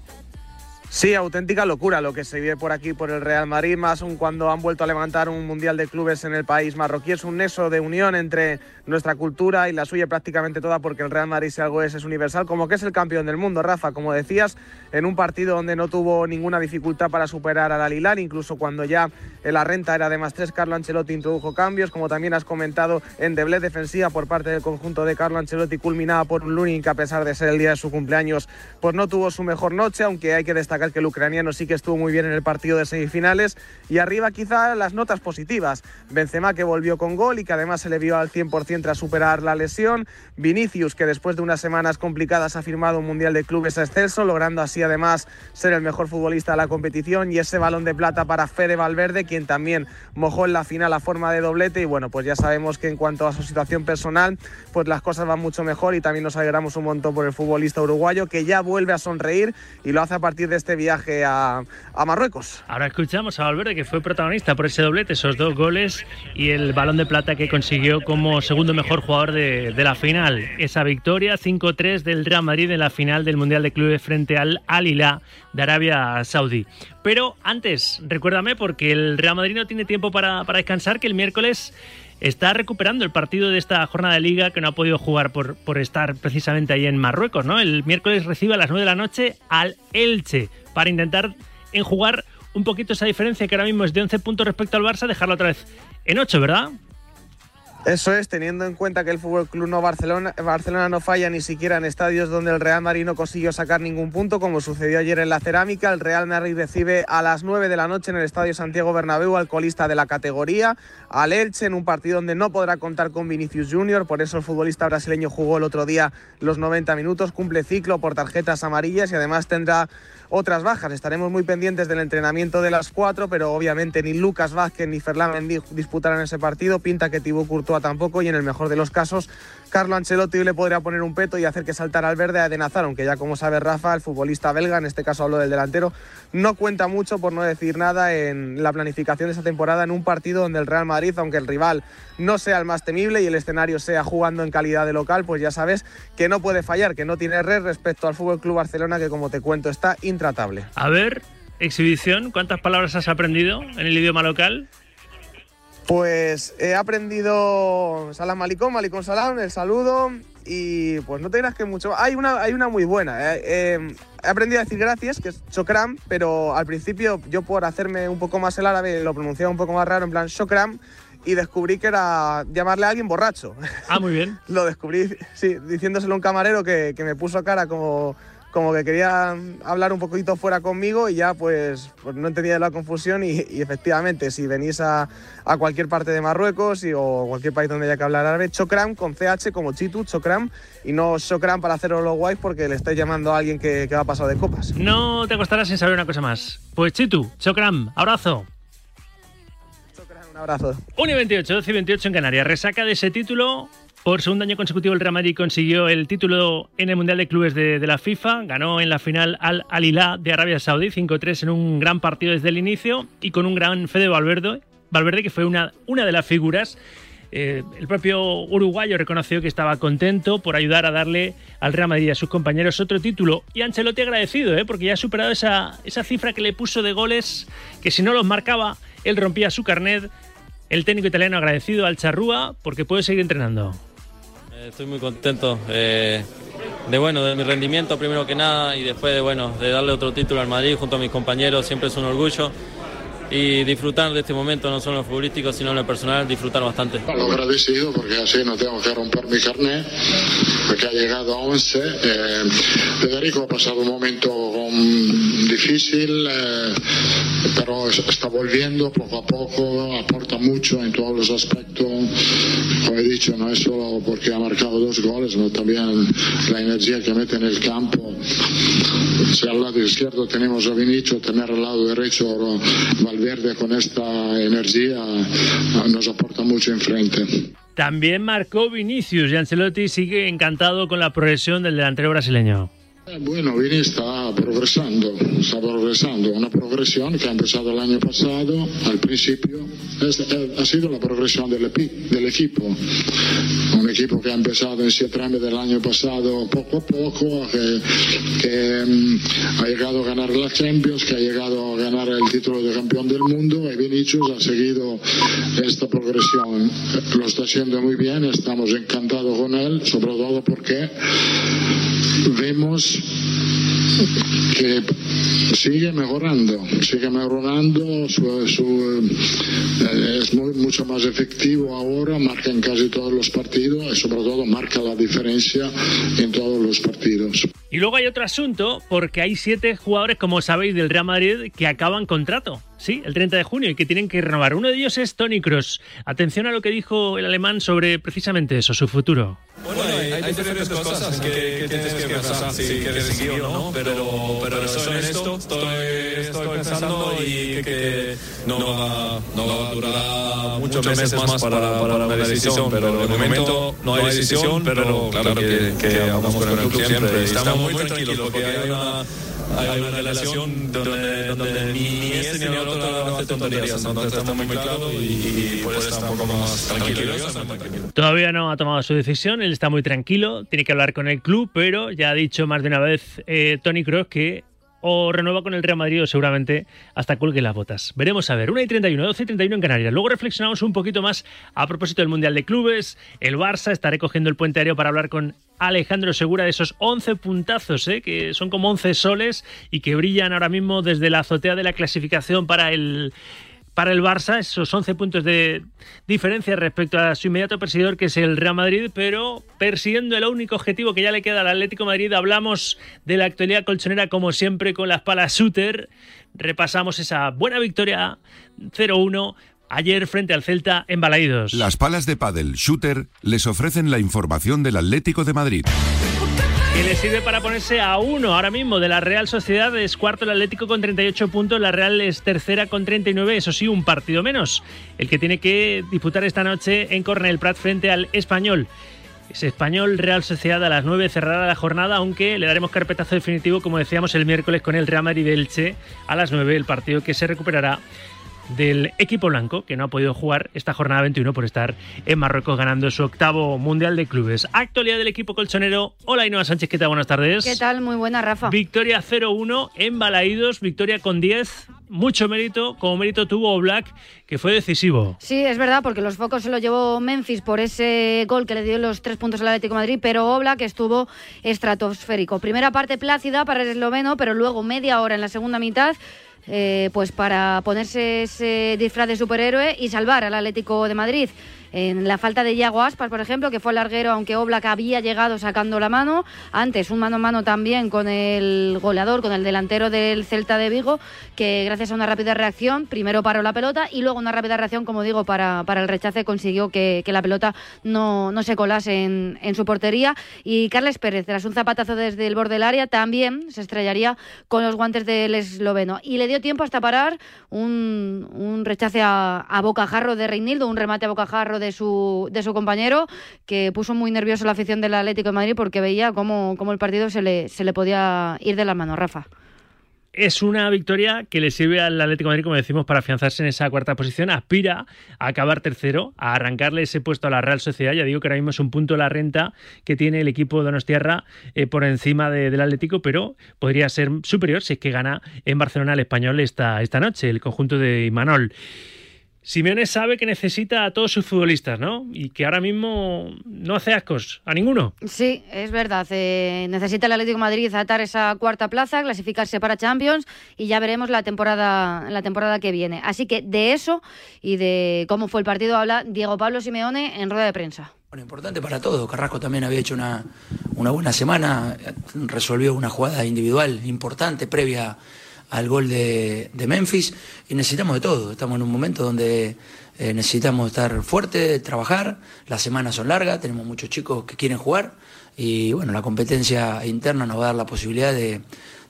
Sí, auténtica locura lo que se vive por aquí por el Real Madrid, más aún cuando han vuelto a levantar un Mundial de Clubes en el país marroquí. Es un nexo de unión entre nuestra cultura y la suya prácticamente toda, porque el Real Madrid, si algo es, es universal, como que es el campeón del mundo, Rafa, como decías, en un partido donde no tuvo ninguna dificultad para superar al Al incluso cuando ya la renta era de más tres, Carlo Ancelotti introdujo cambios, como también has comentado, en deble defensiva por parte del conjunto de Carlo Ancelotti, culminada por un Lunin que a pesar de ser el día de su cumpleaños, pues no tuvo su mejor noche, aunque hay que destacar que el ucraniano sí que estuvo muy bien en el partido de semifinales. Y arriba quizá las notas positivas. Benzema que volvió con gol y que además se le vio al 100% tras superar la lesión. Vinicius que después de unas semanas complicadas ha firmado un Mundial de Clubes excelso, logrando así además ser el mejor futbolista de la competición. Y ese balón de plata para Fede Valverde, quien también mojó en la final a forma de doblete. Y bueno, pues ya sabemos que en cuanto a su situación personal, pues las cosas van mucho mejor y también nos alegramos un montón por el futbolista uruguayo que ya vuelve a sonreír y lo hace a partir de este viaje a, Marruecos. Ahora escuchamos a Valverde, que fue protagonista por ese doblete, esos dos goles y el balón de plata que consiguió como segundo mejor jugador de, la final. Esa victoria 5-3 del Real Madrid en la final del Mundial de Clubes frente al Al Hilal de Arabia Saudí. Pero antes, recuérdame, porque el Real Madrid no tiene tiempo para descansar, que el miércoles está recuperando el partido de esta jornada de liga que no ha podido jugar por, por estar precisamente ahí en Marruecos, ¿no? El miércoles recibe a las 9 de la noche al Elche para intentar enjugar un poquito esa diferencia que ahora mismo es de 11 puntos respecto al Barça, dejarla otra vez en 8, ¿verdad? Eso es, teniendo en cuenta que el Fútbol Club no Barcelona, Barcelona no falla ni siquiera en estadios donde el Real Madrid no consiguió sacar ningún punto, como sucedió ayer en la Cerámica. El Real Madrid recibe a las 9 de la noche en el Estadio Santiago Bernabéu al colista de la categoría, al Elche, en un partido donde no podrá contar con Vinicius Junior. Por eso el futbolista brasileño jugó el otro día los 90 minutos, cumple ciclo por tarjetas amarillas y además tendrá otras bajas. Estaremos muy pendientes del entrenamiento de las cuatro, pero obviamente ni Lucas Vázquez ni Ferland disputarán ese partido. Pinta que Thibaut Courtois tampoco y en el mejor de los casos Carlo Ancelotti le podría poner un peto y hacer que saltara al verde a Denazar, aunque ya como sabe Rafa, el futbolista belga, en este caso hablo del delantero, no cuenta mucho, por no decir nada, en la planificación de esta temporada en un partido donde el Real Madrid, aunque el rival no sea el más temible y el escenario sea jugando en calidad de local, pues ya sabes que no puede fallar, que no tiene red respecto al Fútbol Club Barcelona, que como te cuento está intratable. A ver, exhibición, ¿cuántas palabras has aprendido en el idioma local? Pues he aprendido Salam Malicón, Malicón Salam, el saludo y pues no te dirás que mucho. Hay una, hay una muy buena. eh, eh, he aprendido a decir gracias, que es chokram, pero al principio yo por hacerme un poco más el árabe lo pronunciaba un poco más raro, en plan shokram, y descubrí que era llamarle a alguien borracho. Ah, muy bien. lo descubrí, sí, diciéndoselo a un camarero que, que me puso cara como como que quería hablar un poquito fuera conmigo y ya pues, pues no entendía la confusión y, y efectivamente si venís a, a, cualquier parte de Marruecos y, o cualquier país donde haya que hablar árabe, Chokram con CH como Chitu, Chokram y no Chokram para hacerlo los guays porque le estáis llamando a alguien que, que va pasado de copas. No te acostarás sin saber una cosa más. Pues Chitu, Chokram, abrazo. Un abrazo. 1 y 28, 12 y 28 en Canarias. Resaca de ese título. Por segundo año consecutivo el Real Madrid consiguió el título en el Mundial de Clubes de, la FIFA. Ganó en la final al Al Hilal de Arabia Saudí 5-3 en un gran partido desde el inicio y con un gran Fede Valverde, Valverde que fue una, una de las figuras. Eh, el propio uruguayo reconoció que estaba contento por ayudar a darle al Real Madrid y a sus compañeros otro título. Y Ancelotti agradecido, ¿eh? porque ya ha superado esa, esa cifra que le puso de goles, que si no los marcaba, él rompía su carnet. El técnico italiano agradecido al Charrúa porque puede seguir entrenando. Estoy muy contento eh, de bueno de mi rendimiento primero que nada y después de bueno de darle otro título al Madrid junto a mis compañeros siempre es un orgullo y disfrutar de este momento no solo en lo futbolístico sino en lo personal disfrutar bastante. Lo agradecido porque así no tengo que romper mi carnet porque ha llegado a 11. Eh, Federico ha pasado un momento um, difícil eh, pero está volviendo poco a poco, aporta mucho en todos los aspectos. Como he dicho, no es solo porque ha marcado dos goles, sino también la energía que mete en el campo. Si al lado izquierdo tenemos a Vinicio, tener al lado derecho Valverde con esta energía ah, nos aporta mucho enfrente. También marcó Vinicius y Ancelotti sigue encantado con la progresión del delantero brasileño. Bueno, Vini está progresando, está progresando, una progresión que ha empezado el año pasado, al principio, es- eh, ha sido la progresión del, del equipo, un equipo que ha empezado en septiembre del año pasado poco a poco, que, que, mm, ha llegado a ganar la Champions, que ha llegado a ganar el título de campeón del mundo y Vinicius ha seguido esta progresión, lo está haciendo muy bien, estamos encantados con él, sobre todo porque vemos que sigue mejorando, sigue mejorando, su, eh, es muy, mucho más efectivo ahora, marca en casi todos los partidos y sobre todo marca la diferencia en todos los partidos. Y luego hay otro asunto, porque hay siete jugadores, como sabéis, del Real Madrid que acaban contrato, sí, el 30 de junio y que tienen que renovar. Uno de ellos es Tony Cross. Atención a lo que dijo el alemán sobre precisamente eso, su futuro. Bueno, hay, hay diferentes cosas que, que tienes que pensar si quieres seguir no, pero, pero soy honesto, estoy, estoy pensando y que, no, va, no va a durar muchos meses más para, para una decisión, pero de momento no hay decisión, pero claro que, que hablamos con el club siempre estamos muy tranquilos porque hay una, hay una relación donde, donde ni, este ni el otro hace tonterías, entonces estamos muy claros y, y estar un poco más tranquilo. Todavía no ha tomado su decisión, él está muy tranquilo, tiene que hablar con el club, pero ya ha dicho más de una vez eh, Tony Kroos que o renueva con el Real Madrid o seguramente hasta cuelgue las botas. Veremos a ver. 1 y 31, 12 y 31 en Canarias. Luego reflexionamos un poquito más a propósito del Mundial de Clubes, el Barça, estaré cogiendo el puente aéreo para hablar con Alejandro Segura de esos 11 puntazos, ¿eh? que son como 11 soles y que brillan ahora mismo desde la azotea de la clasificación para el para el Barça, esos 11 puntos de diferencia respecto a su inmediato perseguidor, que es el Real Madrid, pero persiguiendo el único objetivo que ya le queda al Atlético Madrid. Hablamos de la actualidad colchonera, como siempre, con las palas shooter. Repasamos esa buena victoria 0-1 ayer frente al Celta en Balaídos. Las palas de pádel Shooter les ofrecen la información del Atlético de Madrid. Que le sirve para ponerse a uno ahora mismo de la Real Sociedad. Es cuarto el Atlético con 38 puntos, la Real es tercera con 39, eso sí, un partido menos. El que tiene que disputar esta noche en Cornell Prat frente al Español. Es Español Real Sociedad a las 9 cerrará la jornada, aunque le daremos carpetazo definitivo, como decíamos el miércoles, con el Real Madrid Elche a las 9, el partido que se recuperará del equipo blanco, que no ha podido jugar esta jornada 21 por estar en Marruecos ganando su octavo Mundial de Clubes. Actualidad del equipo colchonero. Hola, Inoa Sánchez, ¿qué tal? Buenas tardes. ¿Qué tal? Muy buena, Rafa. Victoria 0-1 en Balaídos, victoria con 10. Mucho mérito, como mérito tuvo Black, que fue decisivo. Sí, es verdad, porque los focos se lo llevó Memphis por ese gol que le dio los tres puntos al Atlético de Madrid, pero Oblak estuvo estratosférico. Primera parte plácida para el esloveno, pero luego media hora en la segunda mitad. Eh, pues para ponerse ese disfraz de superhéroe y salvar al Atlético de Madrid. En la falta de Iago Aspas, por ejemplo, que fue el larguero, aunque Oblak había llegado sacando la mano. Antes, un mano a mano también con el goleador, con el delantero del Celta de Vigo, que gracias a una rápida reacción, primero paró la pelota y luego una rápida reacción, como digo, para, para el rechace consiguió que, que la pelota no, no se colase en, en su portería. Y Carles Pérez, tras un zapatazo desde el borde del área, también se estrellaría con los guantes del esloveno. Y le dio tiempo hasta parar un, un rechace a, a bocajarro de Reinildo, un remate a bocajarro de su, de su compañero, que puso muy nervioso la afición del Atlético de Madrid porque veía cómo, cómo el partido se le, se le podía ir de las manos, Rafa. Es una victoria que le sirve al Atlético de Madrid, como decimos, para afianzarse en esa cuarta posición. Aspira a acabar tercero, a arrancarle ese puesto a la Real Sociedad. Ya digo que ahora mismo es un punto la renta que tiene el equipo de Donostiarra eh, por encima de- del Atlético, pero podría ser superior si es que gana en Barcelona el español esta, esta noche, el conjunto de Imanol. Simeone sabe que necesita a todos sus futbolistas, ¿no? Y que ahora mismo no hace ascos a ninguno. Sí, es verdad. eh, necesita el Atlético de Madrid atar esa cuarta plaza, clasificarse para Champions y ya veremos la temporada, la temporada que viene. Así que de eso y de cómo fue el partido habla Diego Pablo Simeone en rueda de prensa. Bueno, importante para todos. Carrasco también había hecho una, una buena semana, resolvió una jugada individual importante previa al gol de, Memphis y necesitamos de todo. Estamos en un momento donde eh, necesitamos estar fuertes, trabajar, las semanas son largas, tenemos muchos chicos que quieren jugar y bueno, la competencia interna nos va a dar la posibilidad de,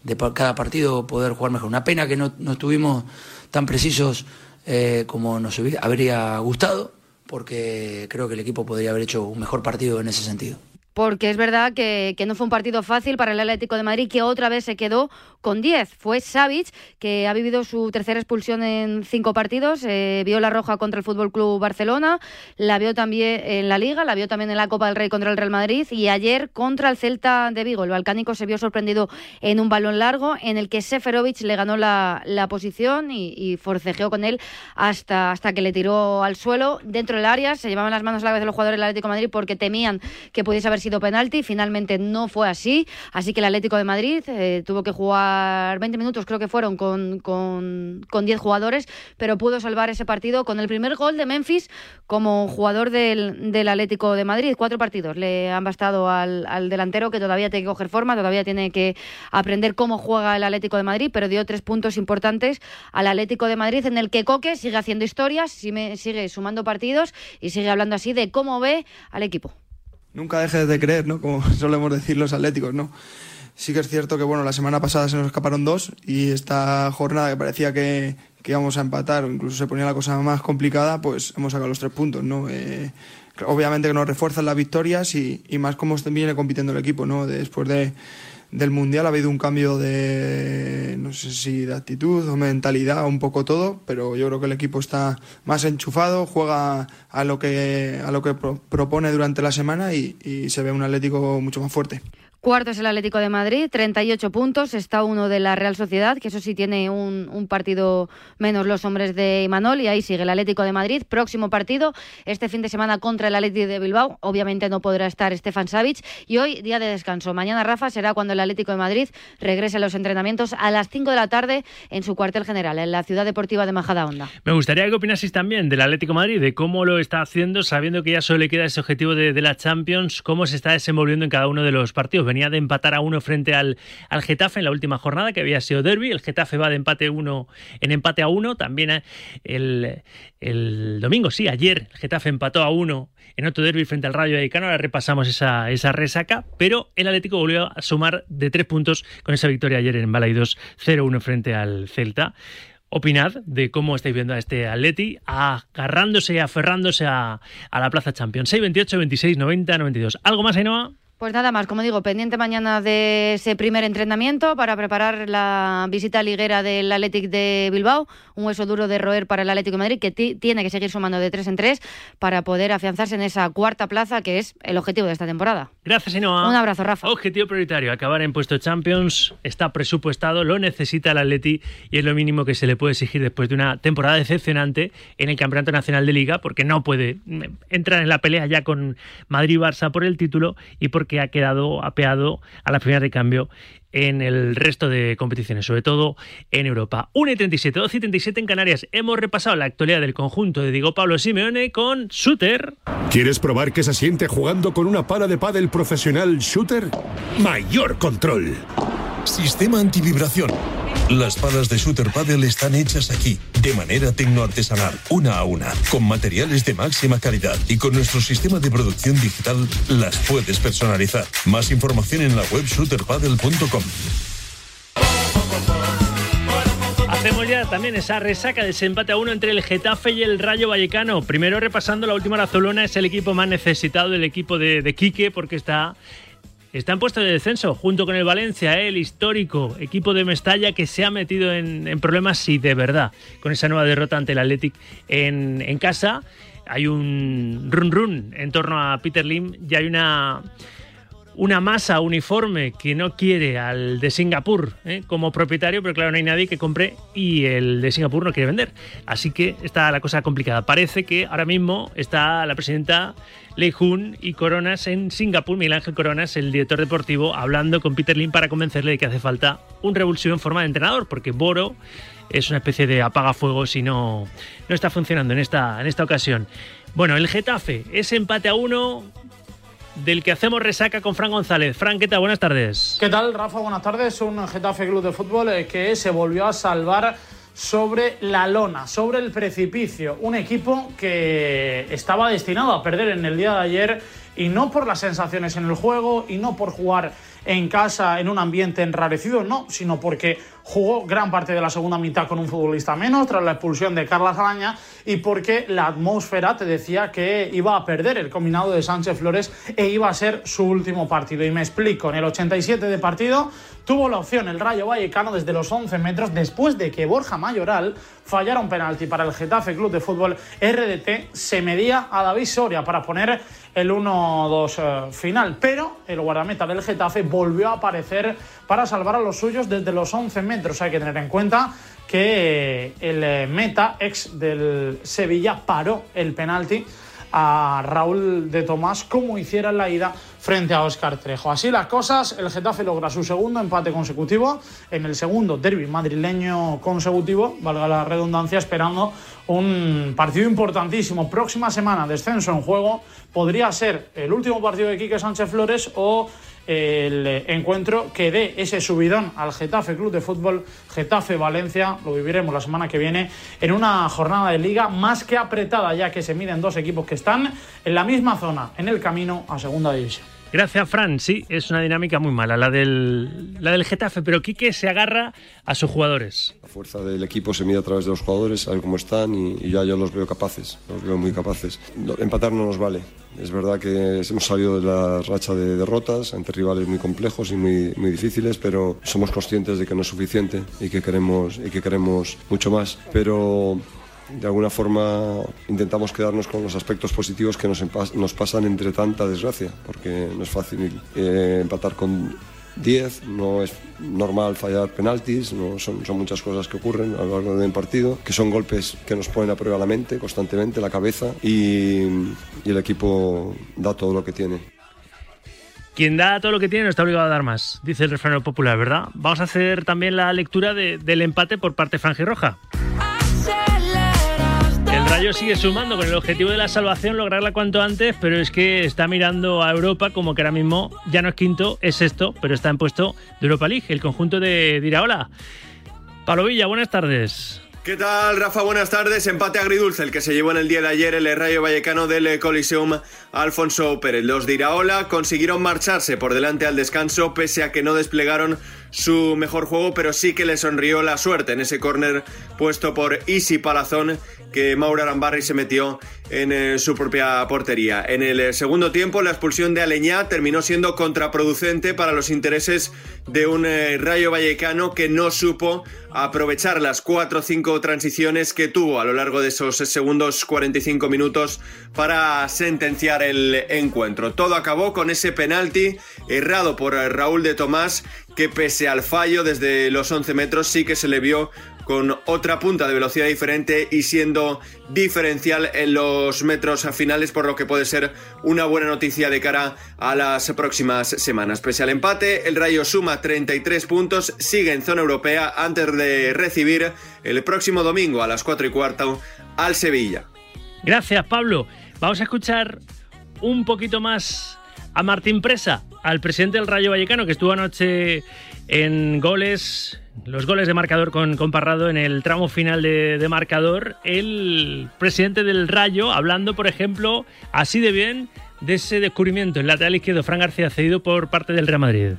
de cada partido poder jugar mejor. Una pena que no, no estuvimos tan precisos eh, como nos habría gustado, porque creo que el equipo podría haber hecho un mejor partido en ese sentido. porque es verdad que no fue un partido fácil para el Atlético de Madrid, que otra vez se quedó con 10. Fue Savic, que ha vivido su tercera expulsión en cinco partidos, eh, vio la roja contra el Fútbol Club Barcelona, la vio también en la Liga, la vio también en la Copa del Rey contra el Real Madrid y ayer contra el Celta de Vigo. El balcánico se vio sorprendido en un balón largo en el que Seferovic le ganó la, la posición y, forcejeó con él hasta, hasta que le tiró al suelo. Dentro del área se llevaban las manos a la vez de los jugadores del Atlético de Madrid porque temían que pudiese haber sido penalti. Finalmente no fue así. Así que el Atlético de Madrid eh, tuvo que jugar 20 minutos, creo que fueron, con, con, con 10 jugadores, pero pudo salvar ese partido con el primer gol de Memphis como jugador del, del Atlético de Madrid. Cuatro partidos le han bastado al, al delantero que todavía tiene que coger forma, todavía tiene que aprender cómo juega el Atlético de Madrid, pero dio tres puntos importantes al Atlético de Madrid en el que Coque sigue haciendo historias, sigue sumando partidos y sigue hablando así de cómo ve al equipo. nunca dejes de creer, ¿no? Como solemos decir los atléticos, ¿no? Sí que es cierto que, bueno, la semana pasada se nos escaparon dos y esta jornada que parecía que, que íbamos a empatar o incluso se ponía la cosa más complicada, pues hemos sacado los tres puntos, ¿no? Eh, obviamente que nos refuerzan las victorias y, y más cómo viene compitiendo el equipo, ¿no? Después de, del Mundial ha habido un cambio de, no sé si de actitud o mentalidad, un poco todo, pero yo creo que el equipo está más enchufado, juega a lo que, a lo que pro- propone durante la semana y, y se ve un Atlético mucho más fuerte. Cuarto es el Atlético de Madrid, 38 puntos. Está uno de la Real Sociedad, que eso sí tiene un, partido menos los hombres de Imanol. Y ahí sigue el Atlético de Madrid. Próximo partido, este fin de semana contra el Atlético de Bilbao. Obviamente no podrá estar Stefan Savic. Y hoy, día de descanso. Mañana, Rafa, será cuando el Atlético de Madrid regrese a los entrenamientos a las 5 de la tarde en su cuartel general, en la Ciudad Deportiva de Majadahonda. Me gustaría que opinaseis también del Atlético de Madrid, de cómo lo está haciendo, sabiendo que ya solo le queda ese objetivo de la Champions, cómo se está desenvolviendo en cada uno de los partidos. Venía de empatar a uno frente al, al Getafe en la última jornada, que había sido derby. El Getafe va de empate uno en empate a uno. También eh, el, el domingo, sí, ayer el Getafe empató a uno en otro derby frente al Rayo Vallecano. Ahora repasamos esa, esa resaca, pero el Atlético volvió a sumar de tres puntos con esa victoria ayer en Balaidos 0-1 frente al Celta. Opinad de cómo estáis viendo a este Atleti agarrándose y aferrándose a, a la Plaza Champions. 6, 28, 26, 90, 92. ¿Algo más, Ainhoa? Pues nada más, como digo, pendiente mañana de ese primer entrenamiento para preparar la visita liguera del Athletic de Bilbao, un hueso duro de roer para el Atlético de Madrid que ti- tiene que seguir sumando de tres en tres para poder afianzarse en esa cuarta plaza que es el objetivo de esta temporada. Gracias, Ainhoa. Un abrazo, Rafa. Objetivo prioritario, acabar en puesto Champions. Está presupuestado, lo necesita el Atleti y es lo mínimo que se le puede exigir después de una temporada decepcionante en el Campeonato Nacional de Liga, porque no puede mm, entrar en la pelea ya con Madrid-Barça por el título y porque ha quedado apeado a la primera de cambio en el resto de competiciones, sobre todo en Europa. 1 y 37, 12 y 37 en Canarias. Hemos repasado la actualidad del conjunto de Diego Pablo Simeone con Shooter. ¿Quieres probar qué se siente jugando con una pala de pádel profesional shooter? Mayor control. Sistema antivibración. Las palas de Shooter Paddle están hechas aquí, de manera tecnoartesanal, una a una, con materiales de máxima calidad y con nuestro sistema de producción digital las puedes personalizar. Más información en la web shooterpaddle.com. Hacemos ya también esa resaca de ese empate a uno entre el Getafe y el Rayo Vallecano. Primero repasando la última Razolona, es el equipo más necesitado del equipo de Quique porque está, está en puesto de descenso junto con el Valencia, ¿eh? el histórico equipo de Mestalla que se ha metido en, problemas y de verdad con esa nueva derrota ante el Athletic en, en casa. Hay un run run en torno a Peter Lim y hay una una masa uniforme que no quiere al de Singapur ¿eh? como propietario, pero claro, no hay nadie que compre y el de Singapur no quiere vender. Así que está la cosa complicada. Parece que ahora mismo está la presidenta Lei Jun y Coronas en Singapur, Miguel Ángel Coronas, el director deportivo, hablando con Peter Lim para convencerle de que hace falta un revulsivo en forma de entrenador, porque Boro es una especie de apagafuegos y no, no está funcionando en esta, en esta ocasión. Bueno, el Getafe, ese empate a uno del que hacemos resaca con Fran González. Fran, ¿qué tal? Buenas tardes. ¿Qué tal, Rafa? Buenas tardes. Un Getafe Club de Fútbol eh, que se volvió a salvar sobre la lona, sobre el precipicio. Un equipo que estaba destinado a perder en el día de ayer y no por las sensaciones en el juego y no por jugar en casa en un ambiente enrarecido, no, sino porque jugó gran parte de la segunda mitad con un futbolista menos tras la expulsión de Carlas Araña y porque la atmósfera te decía que iba a perder el combinado de Sánchez Flores e iba a ser su último partido. Y me explico, en el 87 de partido tuvo la opción el Rayo Vallecano desde los 11 metros después de que Borja Mayoral fallara un penalti para el Getafe Club de Fútbol RDT, se medía a David Soria para poner el 1-2 eh, final, pero el guardameta del Getafe volvió a aparecer para salvar a los suyos desde los 11 metros. Hay que tener en cuenta que eh, el eh, meta ex del Sevilla paró el penalti a Raúl de Tomás como hiciera en la ida frente a Óscar Trejo. Así las cosas, el Getafe logra su segundo empate consecutivo en el segundo derby madrileño consecutivo, valga la redundancia, esperando un partido importantísimo. Próxima semana, descenso en juego, podría ser el último partido de Quique Sánchez Flores o el encuentro que dé ese subidón al Getafe Club de Fútbol Getafe Valencia. Lo viviremos la semana que viene en una jornada de liga más que apretada, ya que se miden dos equipos que están en la misma zona, en el camino a Segunda División. Gracias, Fran. Sí, es una dinámica muy mala la del, la del Getafe, pero Quique se agarra a sus jugadores. La fuerza del equipo se mide a través de los jugadores, a ver cómo están y, y ya yo los veo capaces, los veo muy capaces. Empatar no nos vale. Es verdad que hemos salido de la racha de derrotas ante rivales muy complejos y muy, muy difíciles, pero somos conscientes de que no es suficiente y que queremos, y que queremos mucho más. Pero de alguna forma intentamos quedarnos con los aspectos positivos que nos, nos pasan entre tanta desgracia, porque no es fácil eh, empatar con 10, no es normal fallar penaltis, no, son, son muchas cosas que ocurren a lo largo del partido, que son golpes que nos ponen a prueba la mente constantemente, la cabeza, y, el equipo da todo lo que tiene. Quien da todo lo que tiene no está obligado a dar más, dice el refrán popular, ¿verdad? Vamos a hacer también la lectura de- del empate por parte franjirroja. El Rayo sigue sumando con el objetivo de la salvación, lograrla cuanto antes, pero es que está mirando a Europa como que ahora mismo ya no es quinto, es sexto, pero está en puesto de Europa League, el conjunto de Diraola. Pablo Villa, buenas tardes. ¿Qué tal, Rafa? Buenas tardes. Empate agridulce el que se llevó en el día de ayer el Rayo Vallecano del Coliseum Alfonso Pérez. Los de Iraola consiguieron marcharse por delante al descanso pese a que no desplegaron su mejor juego, pero sí que le sonrió la suerte en ese córner puesto por Isi Palazón que Mauro Arambarri se metió en eh, su propia portería. En el eh, segundo tiempo, la expulsión de Aleñá terminó siendo contraproducente para los intereses de un eh, Rayo Vallecano que no supo aprovechar las 4 o 5 transiciones que tuvo a lo largo de esos segundos 45 minutos para sentenciar el encuentro. Todo acabó con ese penalti errado por Raúl de Tomás que pese al fallo desde los 11 metros sí que se le vio con otra punta de velocidad diferente y siendo diferencial en los metros finales, por lo que puede ser una buena noticia de cara a las próximas semanas. Pese al empate, el Rayo suma 33 puntos, sigue en zona europea antes de recibir el próximo domingo a las 4 y cuarto al Sevilla. Gracias, Pablo. Vamos a escuchar un poquito más a Martín Presa, al presidente del Rayo Vallecano, que estuvo anoche en goles, los goles de marcador con, con Parrado en el tramo final de, de marcador. El presidente del Rayo hablando, por ejemplo, así de bien de ese descubrimiento, el lateral izquierdo, Fran García, cedido por parte del Real Madrid.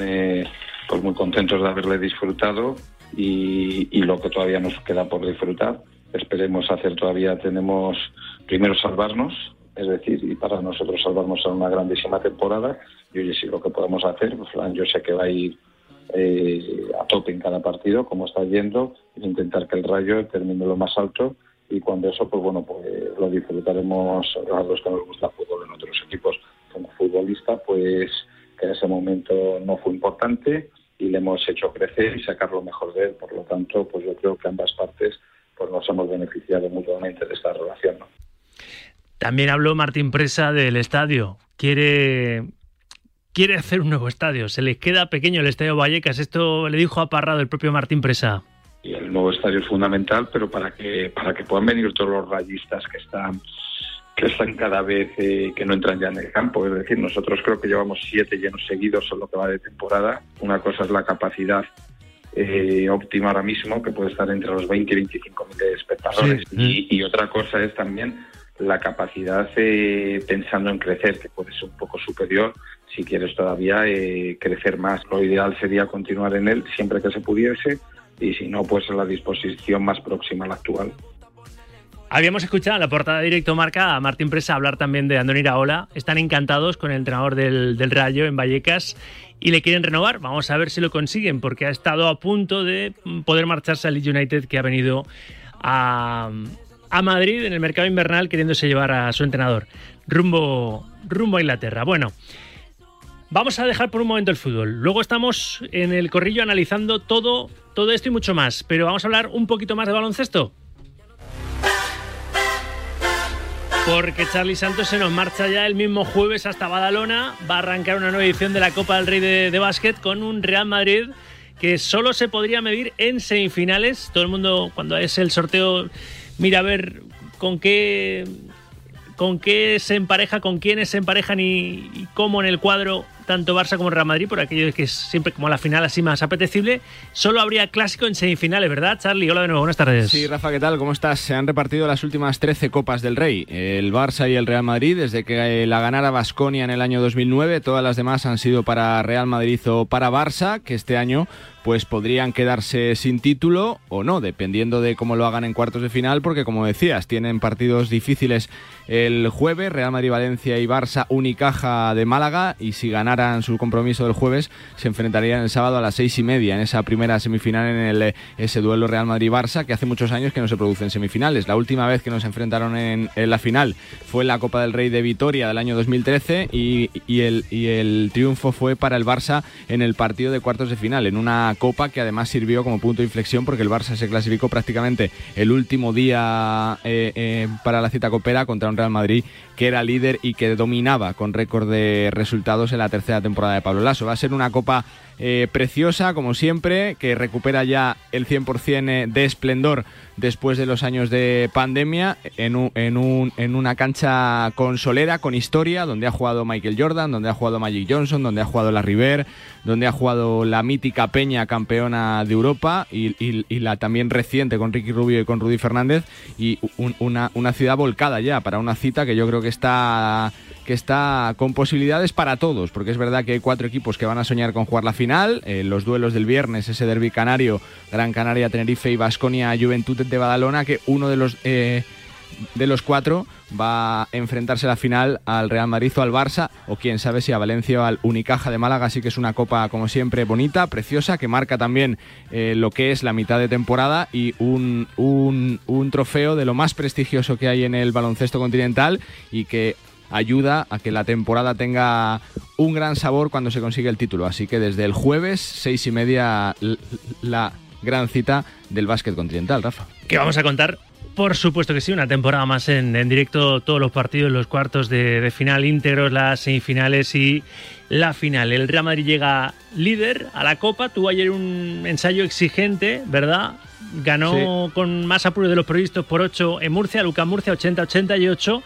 Eh, pues muy contentos de haberle disfrutado y, y lo que todavía nos queda por disfrutar. Esperemos hacer todavía, tenemos primero salvarnos, es decir, y para nosotros salvarnos a una grandísima temporada. Y oye, si lo que podemos hacer, pues, yo sé que va a ir eh, a tope en cada partido, como está yendo, e intentar que el Rayo termine lo más alto y cuando eso, pues bueno, pues lo disfrutaremos a los que nos gusta el fútbol en otros equipos como futbolista, pues que en ese momento no fue importante y le hemos hecho crecer y sacar lo mejor de él. Por lo tanto, pues yo creo que ambas partes pues nos hemos beneficiado mutuamente de esta relación. ¿no? También habló Martín Presa del estadio. Quiere, quiere hacer un nuevo estadio. Se les queda pequeño el estadio Vallecas. Esto le dijo a Parrado el propio Martín Presa. Y el nuevo estadio es fundamental, pero para que para que puedan venir todos los rayistas que están que están cada vez eh, que no entran ya en el campo. Es decir, nosotros creo que llevamos siete llenos seguidos en lo que va de temporada. Una cosa es la capacidad eh, óptima ahora mismo, que puede estar entre los 20 y 25 mil espectadores. Sí. Y, y otra cosa es también la capacidad pensando en crecer, que puede ser un poco superior si quieres todavía eh, crecer más. Lo ideal sería continuar en él siempre que se pudiese y si no, pues en la disposición más próxima a la actual. Habíamos escuchado en la portada Directo Marca a Martín Presa hablar también de Andoni Iraola. Están encantados con el entrenador del, Rayo en Vallecas y le quieren renovar. Vamos a ver si lo consiguen porque ha estado a punto de poder marcharse al United que ha venido a, a Madrid en el mercado invernal queriéndose llevar a su entrenador rumbo, rumbo a Inglaterra. Bueno, vamos a dejar por un momento el fútbol. Luego estamos en el corrillo analizando todo, todo esto y mucho más. Pero vamos a hablar un poquito más de baloncesto. Porque Charlie Santos se nos marcha ya el mismo jueves hasta Badalona. Va a arrancar una nueva edición de la Copa del Rey de, de Básquet con un Real Madrid que solo se podría medir en semifinales. Todo el mundo, cuando es el sorteo, mira a ver con qué, con qué se empareja, con quiénes se emparejan y, y cómo en el cuadro tanto Barça como Real Madrid, por aquello que es siempre como la final así más apetecible. Solo habría clásico en semifinales, ¿verdad, Charlie? Hola de nuevo, buenas tardes. Sí, Rafa, ¿qué tal? ¿Cómo estás? Se han repartido las últimas 13 Copas del Rey. El Barça y el Real Madrid, desde que la ganara Basconia en el año 2009, todas las demás han sido para Real Madrid o para Barça, que este año pues podrían quedarse sin título o no, dependiendo de cómo lo hagan en cuartos de final, porque como decías, tienen partidos difíciles el jueves, Real Madrid, Valencia y Barça, Unicaja de Málaga, y si ganaran su compromiso del jueves, se enfrentarían el sábado a las seis y media en esa primera semifinal en el, ese duelo Real Madrid-Barça, que hace muchos años que no se producen semifinales. La última vez que nos enfrentaron en, en la final fue en la Copa del Rey de Vitoria del año 2013 y, y, el, y el triunfo fue para el Barça en el partido de cuartos de final, en una Copa que además sirvió como punto de inflexión porque el Barça se clasificó prácticamente el último día eh, eh, para la cita copera contra un Real Madrid que era líder y que dominaba con récord de resultados en la tercera temporada de Pablo Lasso. Va a ser una Copa eh, preciosa, como siempre, que recupera ya el 100% de esplendor después de los años de pandemia en, un, en, un, en una cancha consolera, con historia, donde ha jugado Michael Jordan, donde ha jugado Magic Johnson, donde ha jugado la River, donde ha jugado la mítica Peña campeona de Europa y la también reciente con Ricky Rubio y con Rudy Fernández y un, una, una ciudad volcada ya para una cita que yo creo que está que está con posibilidades para todos, porque es verdad que hay cuatro equipos que van a soñar con jugar la final, eh, los duelos del viernes, ese derby canario, Gran Canaria, Tenerife y Basconia, Juventud de Badalona, que uno de los eh, de los cuatro va a enfrentarse la final al Real Madrid o al Barça, o quién sabe si a Valencia o al Unicaja de Málaga, así que es una copa como siempre bonita, preciosa, que marca también eh, lo que es la mitad de temporada y un, un, un trofeo de lo más prestigioso que hay en el baloncesto continental y que ayuda a que la temporada tenga un gran sabor cuando se consigue el título. Así que desde el jueves, seis y media, la gran cita del básquet continental, Rafa. Que vamos a contar por supuesto que sí, una temporada más en, en directo, todos los partidos, los cuartos de, de, final íntegros, las semifinales y la final. El Real Madrid llega líder a la Copa, tuvo ayer un ensayo exigente, ¿verdad? Ganó sí. con más apuro de los previstos por 8 en Murcia, Lucas Murcia 80-88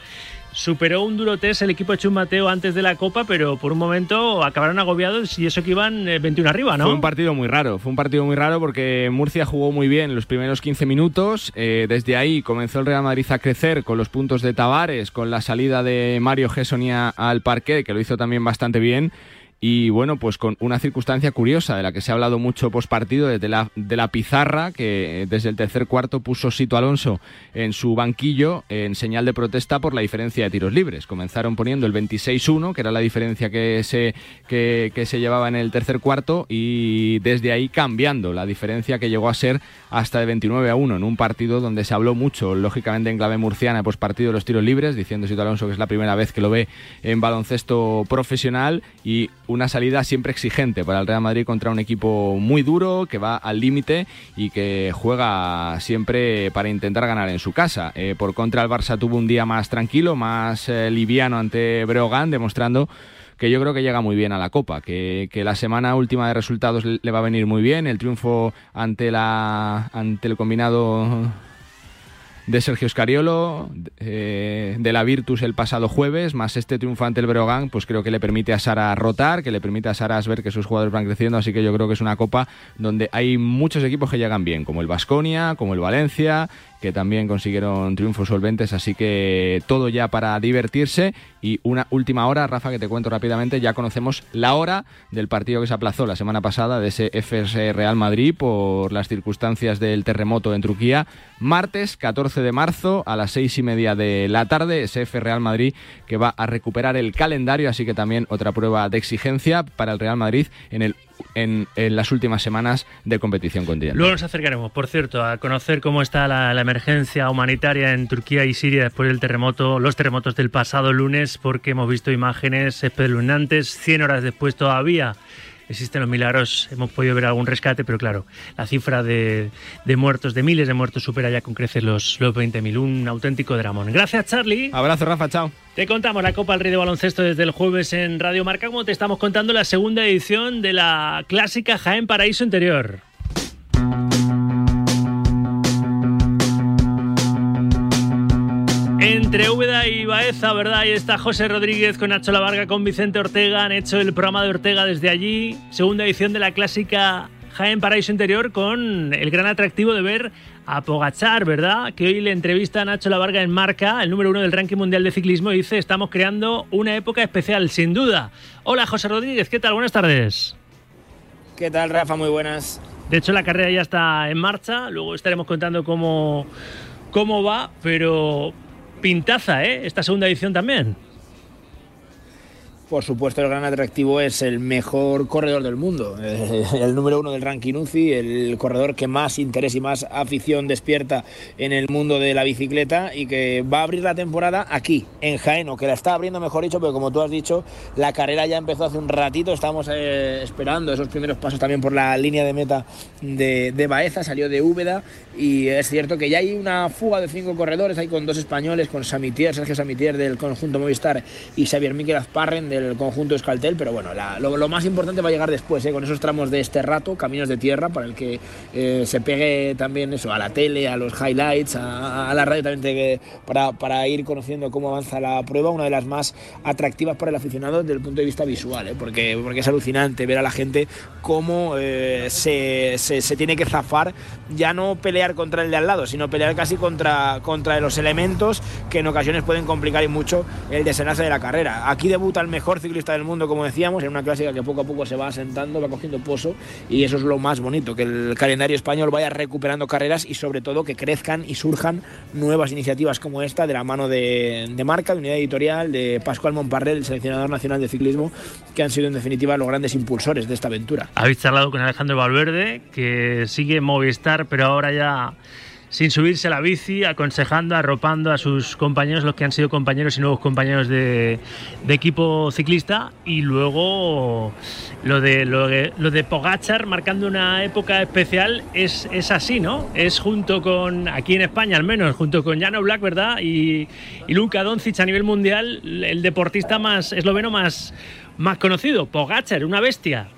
superó un duro test el equipo de Chus Mateo antes de la Copa, pero por un momento acabaron agobiados y eso que iban 21 arriba, ¿no? Fue un partido muy raro, fue un partido muy raro porque Murcia jugó muy bien los primeros 15 minutos, eh, desde ahí comenzó el Real Madrid a crecer con los puntos de Tavares, con la salida de Mario Gessonia al parque, que lo hizo también bastante bien, y bueno, pues con una circunstancia curiosa de la que se ha hablado mucho post partido desde la, de la pizarra que desde el tercer cuarto puso Sito Alonso en su banquillo en señal de protesta por la diferencia de tiros libres. Comenzaron poniendo el 26-1, que era la diferencia que se, que, se llevaba en el tercer cuarto, y desde ahí cambiando la diferencia que llegó a ser hasta de 29 a 1 en un partido donde se habló mucho, lógicamente en clave murciana, post partido de los tiros libres, diciendo Sito Alonso que es la primera vez que lo ve en baloncesto profesional y una salida siempre exigente para el Real Madrid contra un equipo muy duro, que va al límite y que juega siempre para intentar ganar en su casa. Eh, por contra, el Barça tuvo un día más tranquilo, más eh, liviano ante Breogán, demostrando que yo creo que llega muy bien a la Copa, que, que, la semana última de resultados le va a venir muy bien, el triunfo ante, la, ante el combinado de Sergio Escariolo, eh, de la Virtus el pasado jueves, más este triunfo ante el Breogán, pues creo que le permite a Sara rotar, que le permite a Sara ver que sus jugadores van creciendo, así que yo creo que es una copa donde hay muchos equipos que llegan bien, como el Vasconia, como el Valencia, que también consiguieron triunfos solventes, así que todo ya para divertirse. Y una última hora, Rafa, que te cuento rápidamente, ya conocemos la hora del partido que se aplazó la semana pasada de ese FS Real Madrid por las circunstancias del terremoto en Turquía. Martes 14 de marzo a las seis y media de la tarde, ese F Real Madrid que va a recuperar el calendario, así que también otra prueba de exigencia para el Real Madrid en el en, las últimas semanas de competición continental. Luego nos acercaremos, por cierto, a conocer cómo está la, la, emergencia humanitaria en Turquía y Siria después del terremoto, los terremotos del pasado lunes, porque hemos visto imágenes espeluznantes, 100 horas después todavía. Existen los milagros, hemos podido ver algún rescate, pero claro, la cifra de, de muertos, de miles de muertos, supera ya con creces los, los 20.000. Un auténtico dramón. Gracias, Charlie. Abrazo, Rafa, chao. Te contamos la Copa del Rey de Baloncesto desde el jueves en Radio Marca, como te estamos contando la segunda edición de la clásica Jaén Paraíso Interior. Entre Úbeda y Baeza, ¿verdad? Ahí está José Rodríguez con Nacho Lavarga, con Vicente Ortega. Han hecho el programa de Ortega desde allí. Segunda edición de la clásica Jaén Paraíso Interior con el gran atractivo de ver a Pogachar, ¿verdad? Que hoy le entrevista a Nacho Lavarga en Marca, el número uno del ranking mundial de ciclismo, y dice, estamos creando una época especial, sin duda. Hola, José Rodríguez, ¿qué tal? Buenas tardes. ¿Qué tal, Rafa? Muy buenas. De hecho, la carrera ya está en marcha, luego estaremos contando cómo, cómo va, pero pintaza, ¿eh? Esta segunda edición también. Por supuesto, el gran atractivo es el mejor corredor del mundo, el número uno del ranking UCI, el corredor que más interés y más afición despierta en el mundo de la bicicleta y que va a abrir la temporada aquí, en Jaén, o que la está abriendo, mejor dicho, pero como tú has dicho, la carrera ya empezó hace un ratito, estamos eh, esperando esos primeros pasos también por la línea de meta de, de Baeza, salió de Úbeda y es cierto que ya hay una fuga de cinco corredores, hay con dos españoles, con Samitier, Sergio Samitier del conjunto Movistar y Xavier Miquel Azparren del conjunto Escaltel, pero bueno, la, lo, lo, más importante va a llegar después, ¿eh? con esos tramos de este rato, caminos de tierra, para el que eh, se pegue también eso a la tele, a los highlights, a, a la radio también para, para, ir conociendo cómo avanza la prueba, una de las más atractivas para el aficionado desde el punto de vista visual, ¿eh? porque, porque es alucinante ver a la gente cómo se, se, se, tiene que zafar, ya no pelear contra el de al lado, sino pelear casi contra, contra los elementos que en ocasiones pueden complicar y mucho el desenlace de la carrera. Aquí debuta el mejor ciclista del mundo, como decíamos, en una clásica que poco a poco se va asentando, va cogiendo pozo y eso es lo más bonito, que el calendario español vaya recuperando carreras y sobre todo que crezcan y surjan nuevas iniciativas como esta de la mano de, de marca, de unidad editorial, de Pascual Monparrel, el seleccionador nacional de ciclismo, que han sido en definitiva los grandes impulsores de esta aventura. Habéis charlado con Alejandro Valverde, que sigue Movistar, pero ahora ya sin subirse a la bici, aconsejando, arropando a sus compañeros, los que han sido compañeros y nuevos compañeros de, equipo ciclista. Y luego lo de, lo de, lo de Pogachar marcando una época especial es, es, así, ¿no? Es junto con, aquí en España al menos, junto con Jano Black, ¿verdad? Y, y Luka Doncic a nivel mundial, el deportista más esloveno más, más conocido. Pogachar, una bestia.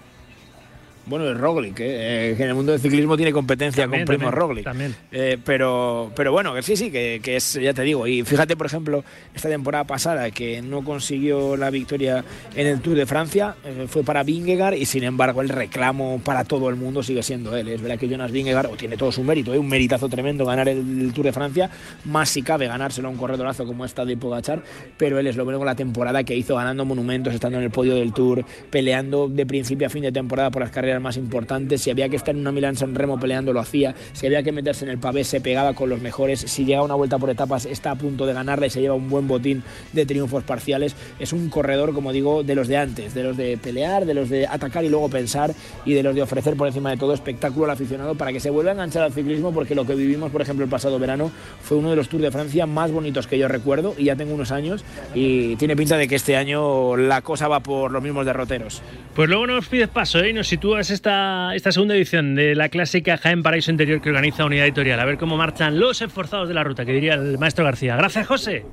Bueno, el Roglic, ¿eh? que en el mundo del ciclismo tiene competencia también, con Primo Roglic. También. Eh, pero, pero bueno, que sí, sí, que, que, es, ya te digo. Y fíjate, por ejemplo, esta temporada pasada que no consiguió la victoria en el Tour de Francia, eh, fue para Vingegaard y sin embargo el reclamo para todo el mundo sigue siendo él. Es verdad que Jonas Vingegaard tiene todo su mérito, ¿eh? un meritazo tremendo ganar el, el, Tour de Francia, más si cabe ganárselo a un corredorazo como esta de Pogachar, pero él es lo bueno con la temporada que hizo ganando monumentos, estando en el podio del Tour, peleando de principio a fin de temporada por las carreras más importantes si había que estar en una Milán San Remo peleando lo hacía, si había que meterse en el pavé se pegaba con los mejores, si llega una vuelta por etapas está a punto de ganarla y se lleva un buen botín de triunfos parciales, es un corredor como digo de los de antes, de los de pelear, de los de atacar y luego pensar y de los de ofrecer por encima de todo espectáculo al aficionado para que se vuelva a enganchar al ciclismo porque lo que vivimos por ejemplo el pasado verano fue uno de los Tours de Francia más bonitos que yo recuerdo y ya tengo unos años y tiene pinta de que este año la cosa va por los mismos derroteros. Pues luego nos pides paso ¿eh? y nos sitúas esta, esta segunda edición de la clásica Jaén Paraíso Interior que organiza Unidad Editorial. A ver cómo marchan los esforzados de la ruta, que diría el maestro García. Gracias, José.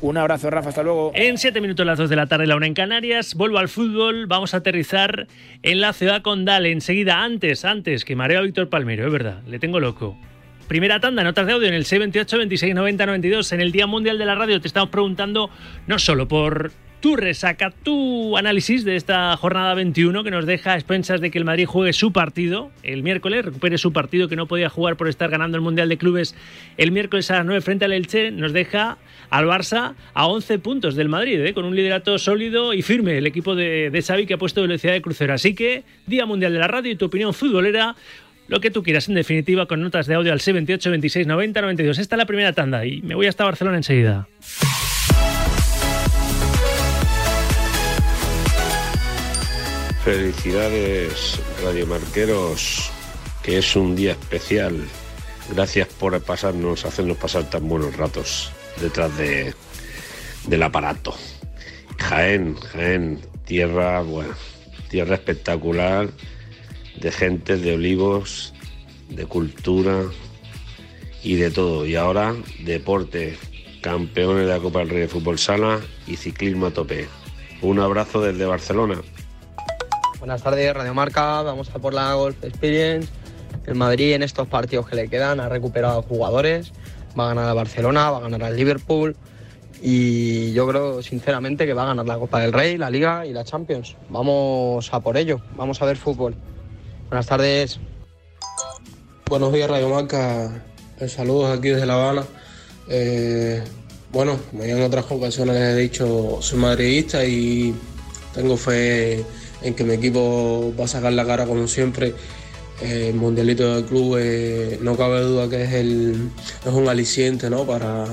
Un abrazo, Rafa, hasta luego. En siete minutos, las dos de la tarde, la una en Canarias. Vuelvo al fútbol. Vamos a aterrizar en la ciudad condal. Enseguida, antes, antes, que mareo a Víctor Palmero, es verdad, le tengo loco. Primera tanda, notas de audio en el 628 26 90 92. En el Día Mundial de la Radio te estamos preguntando no solo por tu resaca, tu análisis de esta jornada 21 que nos deja a expensas de que el Madrid juegue su partido el miércoles, recupere su partido que no podía jugar por estar ganando el Mundial de Clubes el miércoles a las 9 frente al Elche, nos deja al Barça a 11 puntos del Madrid, ¿eh? con un liderato sólido y firme el equipo de, de Xavi que ha puesto velocidad de crucero. Así que, Día Mundial de la Radio y tu opinión futbolera, lo que tú quieras, en definitiva, con notas de audio al 628 26 90 92. Esta es la primera tanda y me voy hasta Barcelona enseguida. Felicidades, radiomarqueros, que es un día especial. Gracias por pasarnos, hacernos pasar tan buenos ratos detrás de, del aparato. Jaén, Jaén, tierra, bueno, tierra espectacular, de gente, de olivos, de cultura y de todo. Y ahora, deporte, campeones de la Copa del Rey de Fútbol Sala y ciclismo a tope. Un abrazo desde Barcelona. Buenas tardes, Radio Marca. Vamos a por la Golf Experience. El Madrid en estos partidos que le quedan ha recuperado jugadores. Va a ganar a Barcelona, va a ganar al Liverpool. Y yo creo sinceramente que va a ganar la Copa del Rey, la Liga y la Champions. Vamos a por ello. Vamos a ver fútbol. Buenas tardes. Buenos días, Radio Marca. Saludos aquí desde La Habana. Eh, bueno, como ya en otras ocasiones he dicho, soy madridista y tengo fe en que mi equipo va a sacar la cara como siempre. Eh, El mundialito del club eh, no cabe duda que es, el, es un aliciente ¿no? para,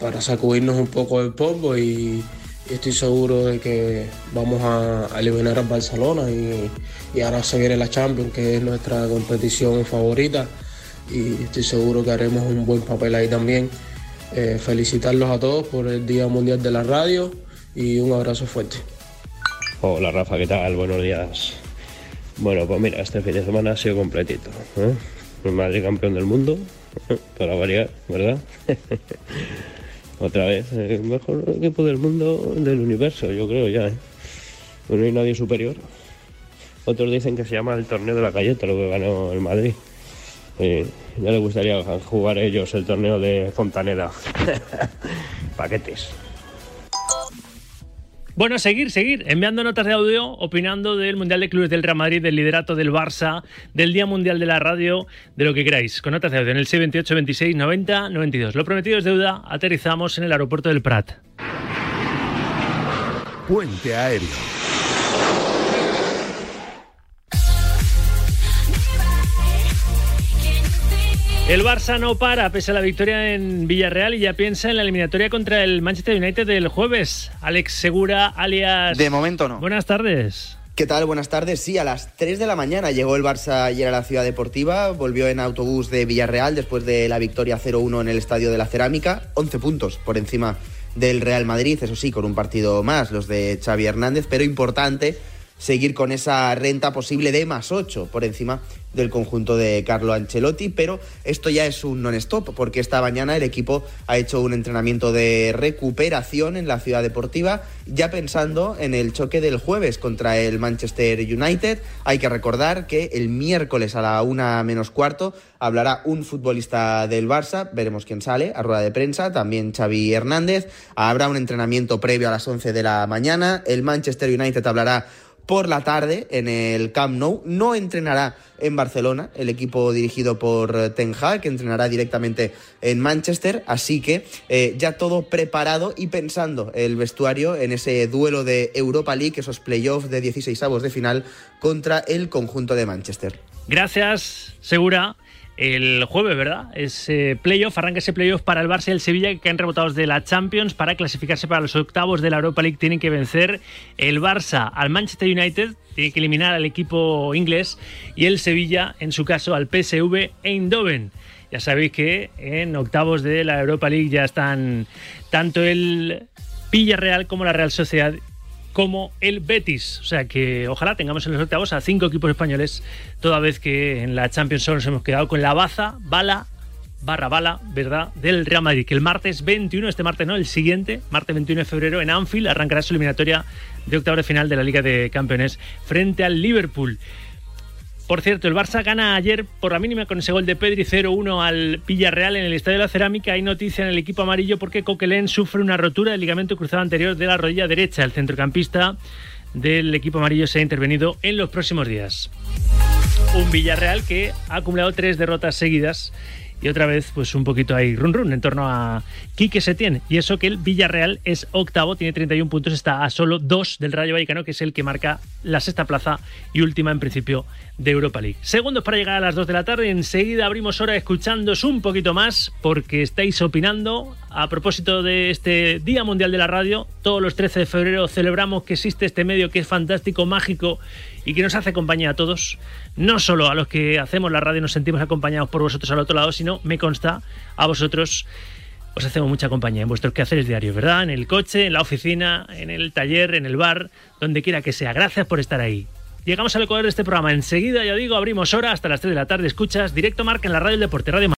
para sacudirnos un poco del polvo y, estoy seguro de que vamos a, a eliminar al Barcelona y, y ahora se viene la Champions, que es nuestra competición favorita y estoy seguro que haremos un buen papel ahí también. Eh, felicitarlos a todos por el Día Mundial de la Radio y un abrazo fuerte. Hola Rafa, ¿qué tal? Buenos días. Bueno, pues mira, este fin de semana ha sido completito. ¿eh? El Madrid campeón del mundo, ¿eh? para variar, ¿verdad? Otra vez, el mejor equipo del mundo, del universo, yo creo ya. ¿eh? No hay nadie superior. Otros dicen que se llama el torneo de la galleta, lo que ganó el Madrid. Eh, ya les gustaría jugar ellos el torneo de Fontaneda. Paquetes. Bueno, seguir, seguir, enviando notas de audio, opinando del Mundial de Clubes del Real Madrid, del liderato del Barça, del Día Mundial de la Radio, de lo que queráis, con notas de audio en el 628 26 90 92. Lo prometido es deuda, aterrizamos en el aeropuerto del Prat. Puente aéreo. El Barça no para pese a la victoria en Villarreal y ya piensa en la eliminatoria contra el Manchester United del jueves. Alex Segura, alias... De momento no. Buenas tardes. ¿Qué tal? Buenas tardes. Sí, a las 3 de la mañana llegó el Barça ayer a la ciudad deportiva, volvió en autobús de Villarreal después de la victoria 0-1 en el Estadio de la Cerámica, 11 puntos por encima del Real Madrid, eso sí, con un partido más, los de Xavi Hernández, pero importante seguir con esa renta posible de más 8 por encima del conjunto de Carlo Ancelotti, pero esto ya es un non-stop porque esta mañana el equipo ha hecho un entrenamiento de recuperación en la ciudad deportiva, ya pensando en el choque del jueves contra el Manchester United. Hay que recordar que el miércoles a la una menos cuarto hablará un futbolista del Barça, veremos quién sale a rueda de prensa, también Xavi Hernández. Habrá un entrenamiento previo a las 11 de la mañana. El Manchester United hablará por la tarde en el Camp Nou. No entrenará en Barcelona el equipo dirigido por Ten Hag, que entrenará directamente en Manchester. Así que eh, ya todo preparado y pensando el vestuario en ese duelo de Europa League, esos playoffs de 16 avos de final contra el conjunto de Manchester. Gracias, Segura. El jueves, ¿verdad? Ese playoff, arranca ese playoff para el Barça y el Sevilla que han rebotados de la Champions para clasificarse para los octavos de la Europa League. Tienen que vencer el Barça al Manchester United, tiene que eliminar al equipo inglés y el Sevilla, en su caso, al PSV Eindhoven. Ya sabéis que en octavos de la Europa League ya están tanto el Villarreal como la Real Sociedad como el Betis. O sea que ojalá tengamos en los octavos a cinco equipos españoles, toda vez que en la Champions nos hemos quedado con la baza, bala, barra bala, ¿verdad? Del Real Madrid, que el martes 21, este martes no, el siguiente, martes 21 de febrero, en Anfield, arrancará su eliminatoria de octavos de final de la Liga de Campeones frente al Liverpool. Por cierto, el Barça gana ayer por la mínima con ese gol de Pedri 0-1 al Villarreal en el Estadio de la Cerámica. Hay noticia en el equipo amarillo porque Coquelin sufre una rotura del ligamento cruzado anterior de la rodilla derecha. El centrocampista del equipo amarillo se ha intervenido en los próximos días. Un Villarreal que ha acumulado tres derrotas seguidas y otra vez pues un poquito ahí run run en torno a Quique Setién y eso que el Villarreal es octavo, tiene 31 puntos, está a solo dos del Rayo Vallecano que es el que marca la sexta plaza y última en principio de Europa League. Segundos para llegar a las 2 de la tarde, enseguida abrimos hora escuchándos un poquito más porque estáis opinando a propósito de este Día Mundial de la Radio. Todos los 13 de febrero celebramos que existe este medio que es fantástico, mágico y que nos hace compañía a todos. No solo a los que hacemos la radio nos sentimos acompañados por vosotros al otro lado, sino, me consta, a vosotros os hacemos mucha compañía en vuestros quehaceres diarios, ¿verdad? En el coche, en la oficina, en el taller, en el bar, donde quiera que sea. Gracias por estar ahí. Llegamos al ecuador de este programa. Enseguida, ya digo, abrimos hora hasta las 3 de la tarde. Escuchas Directo Marca en la Radio del Deporte Radio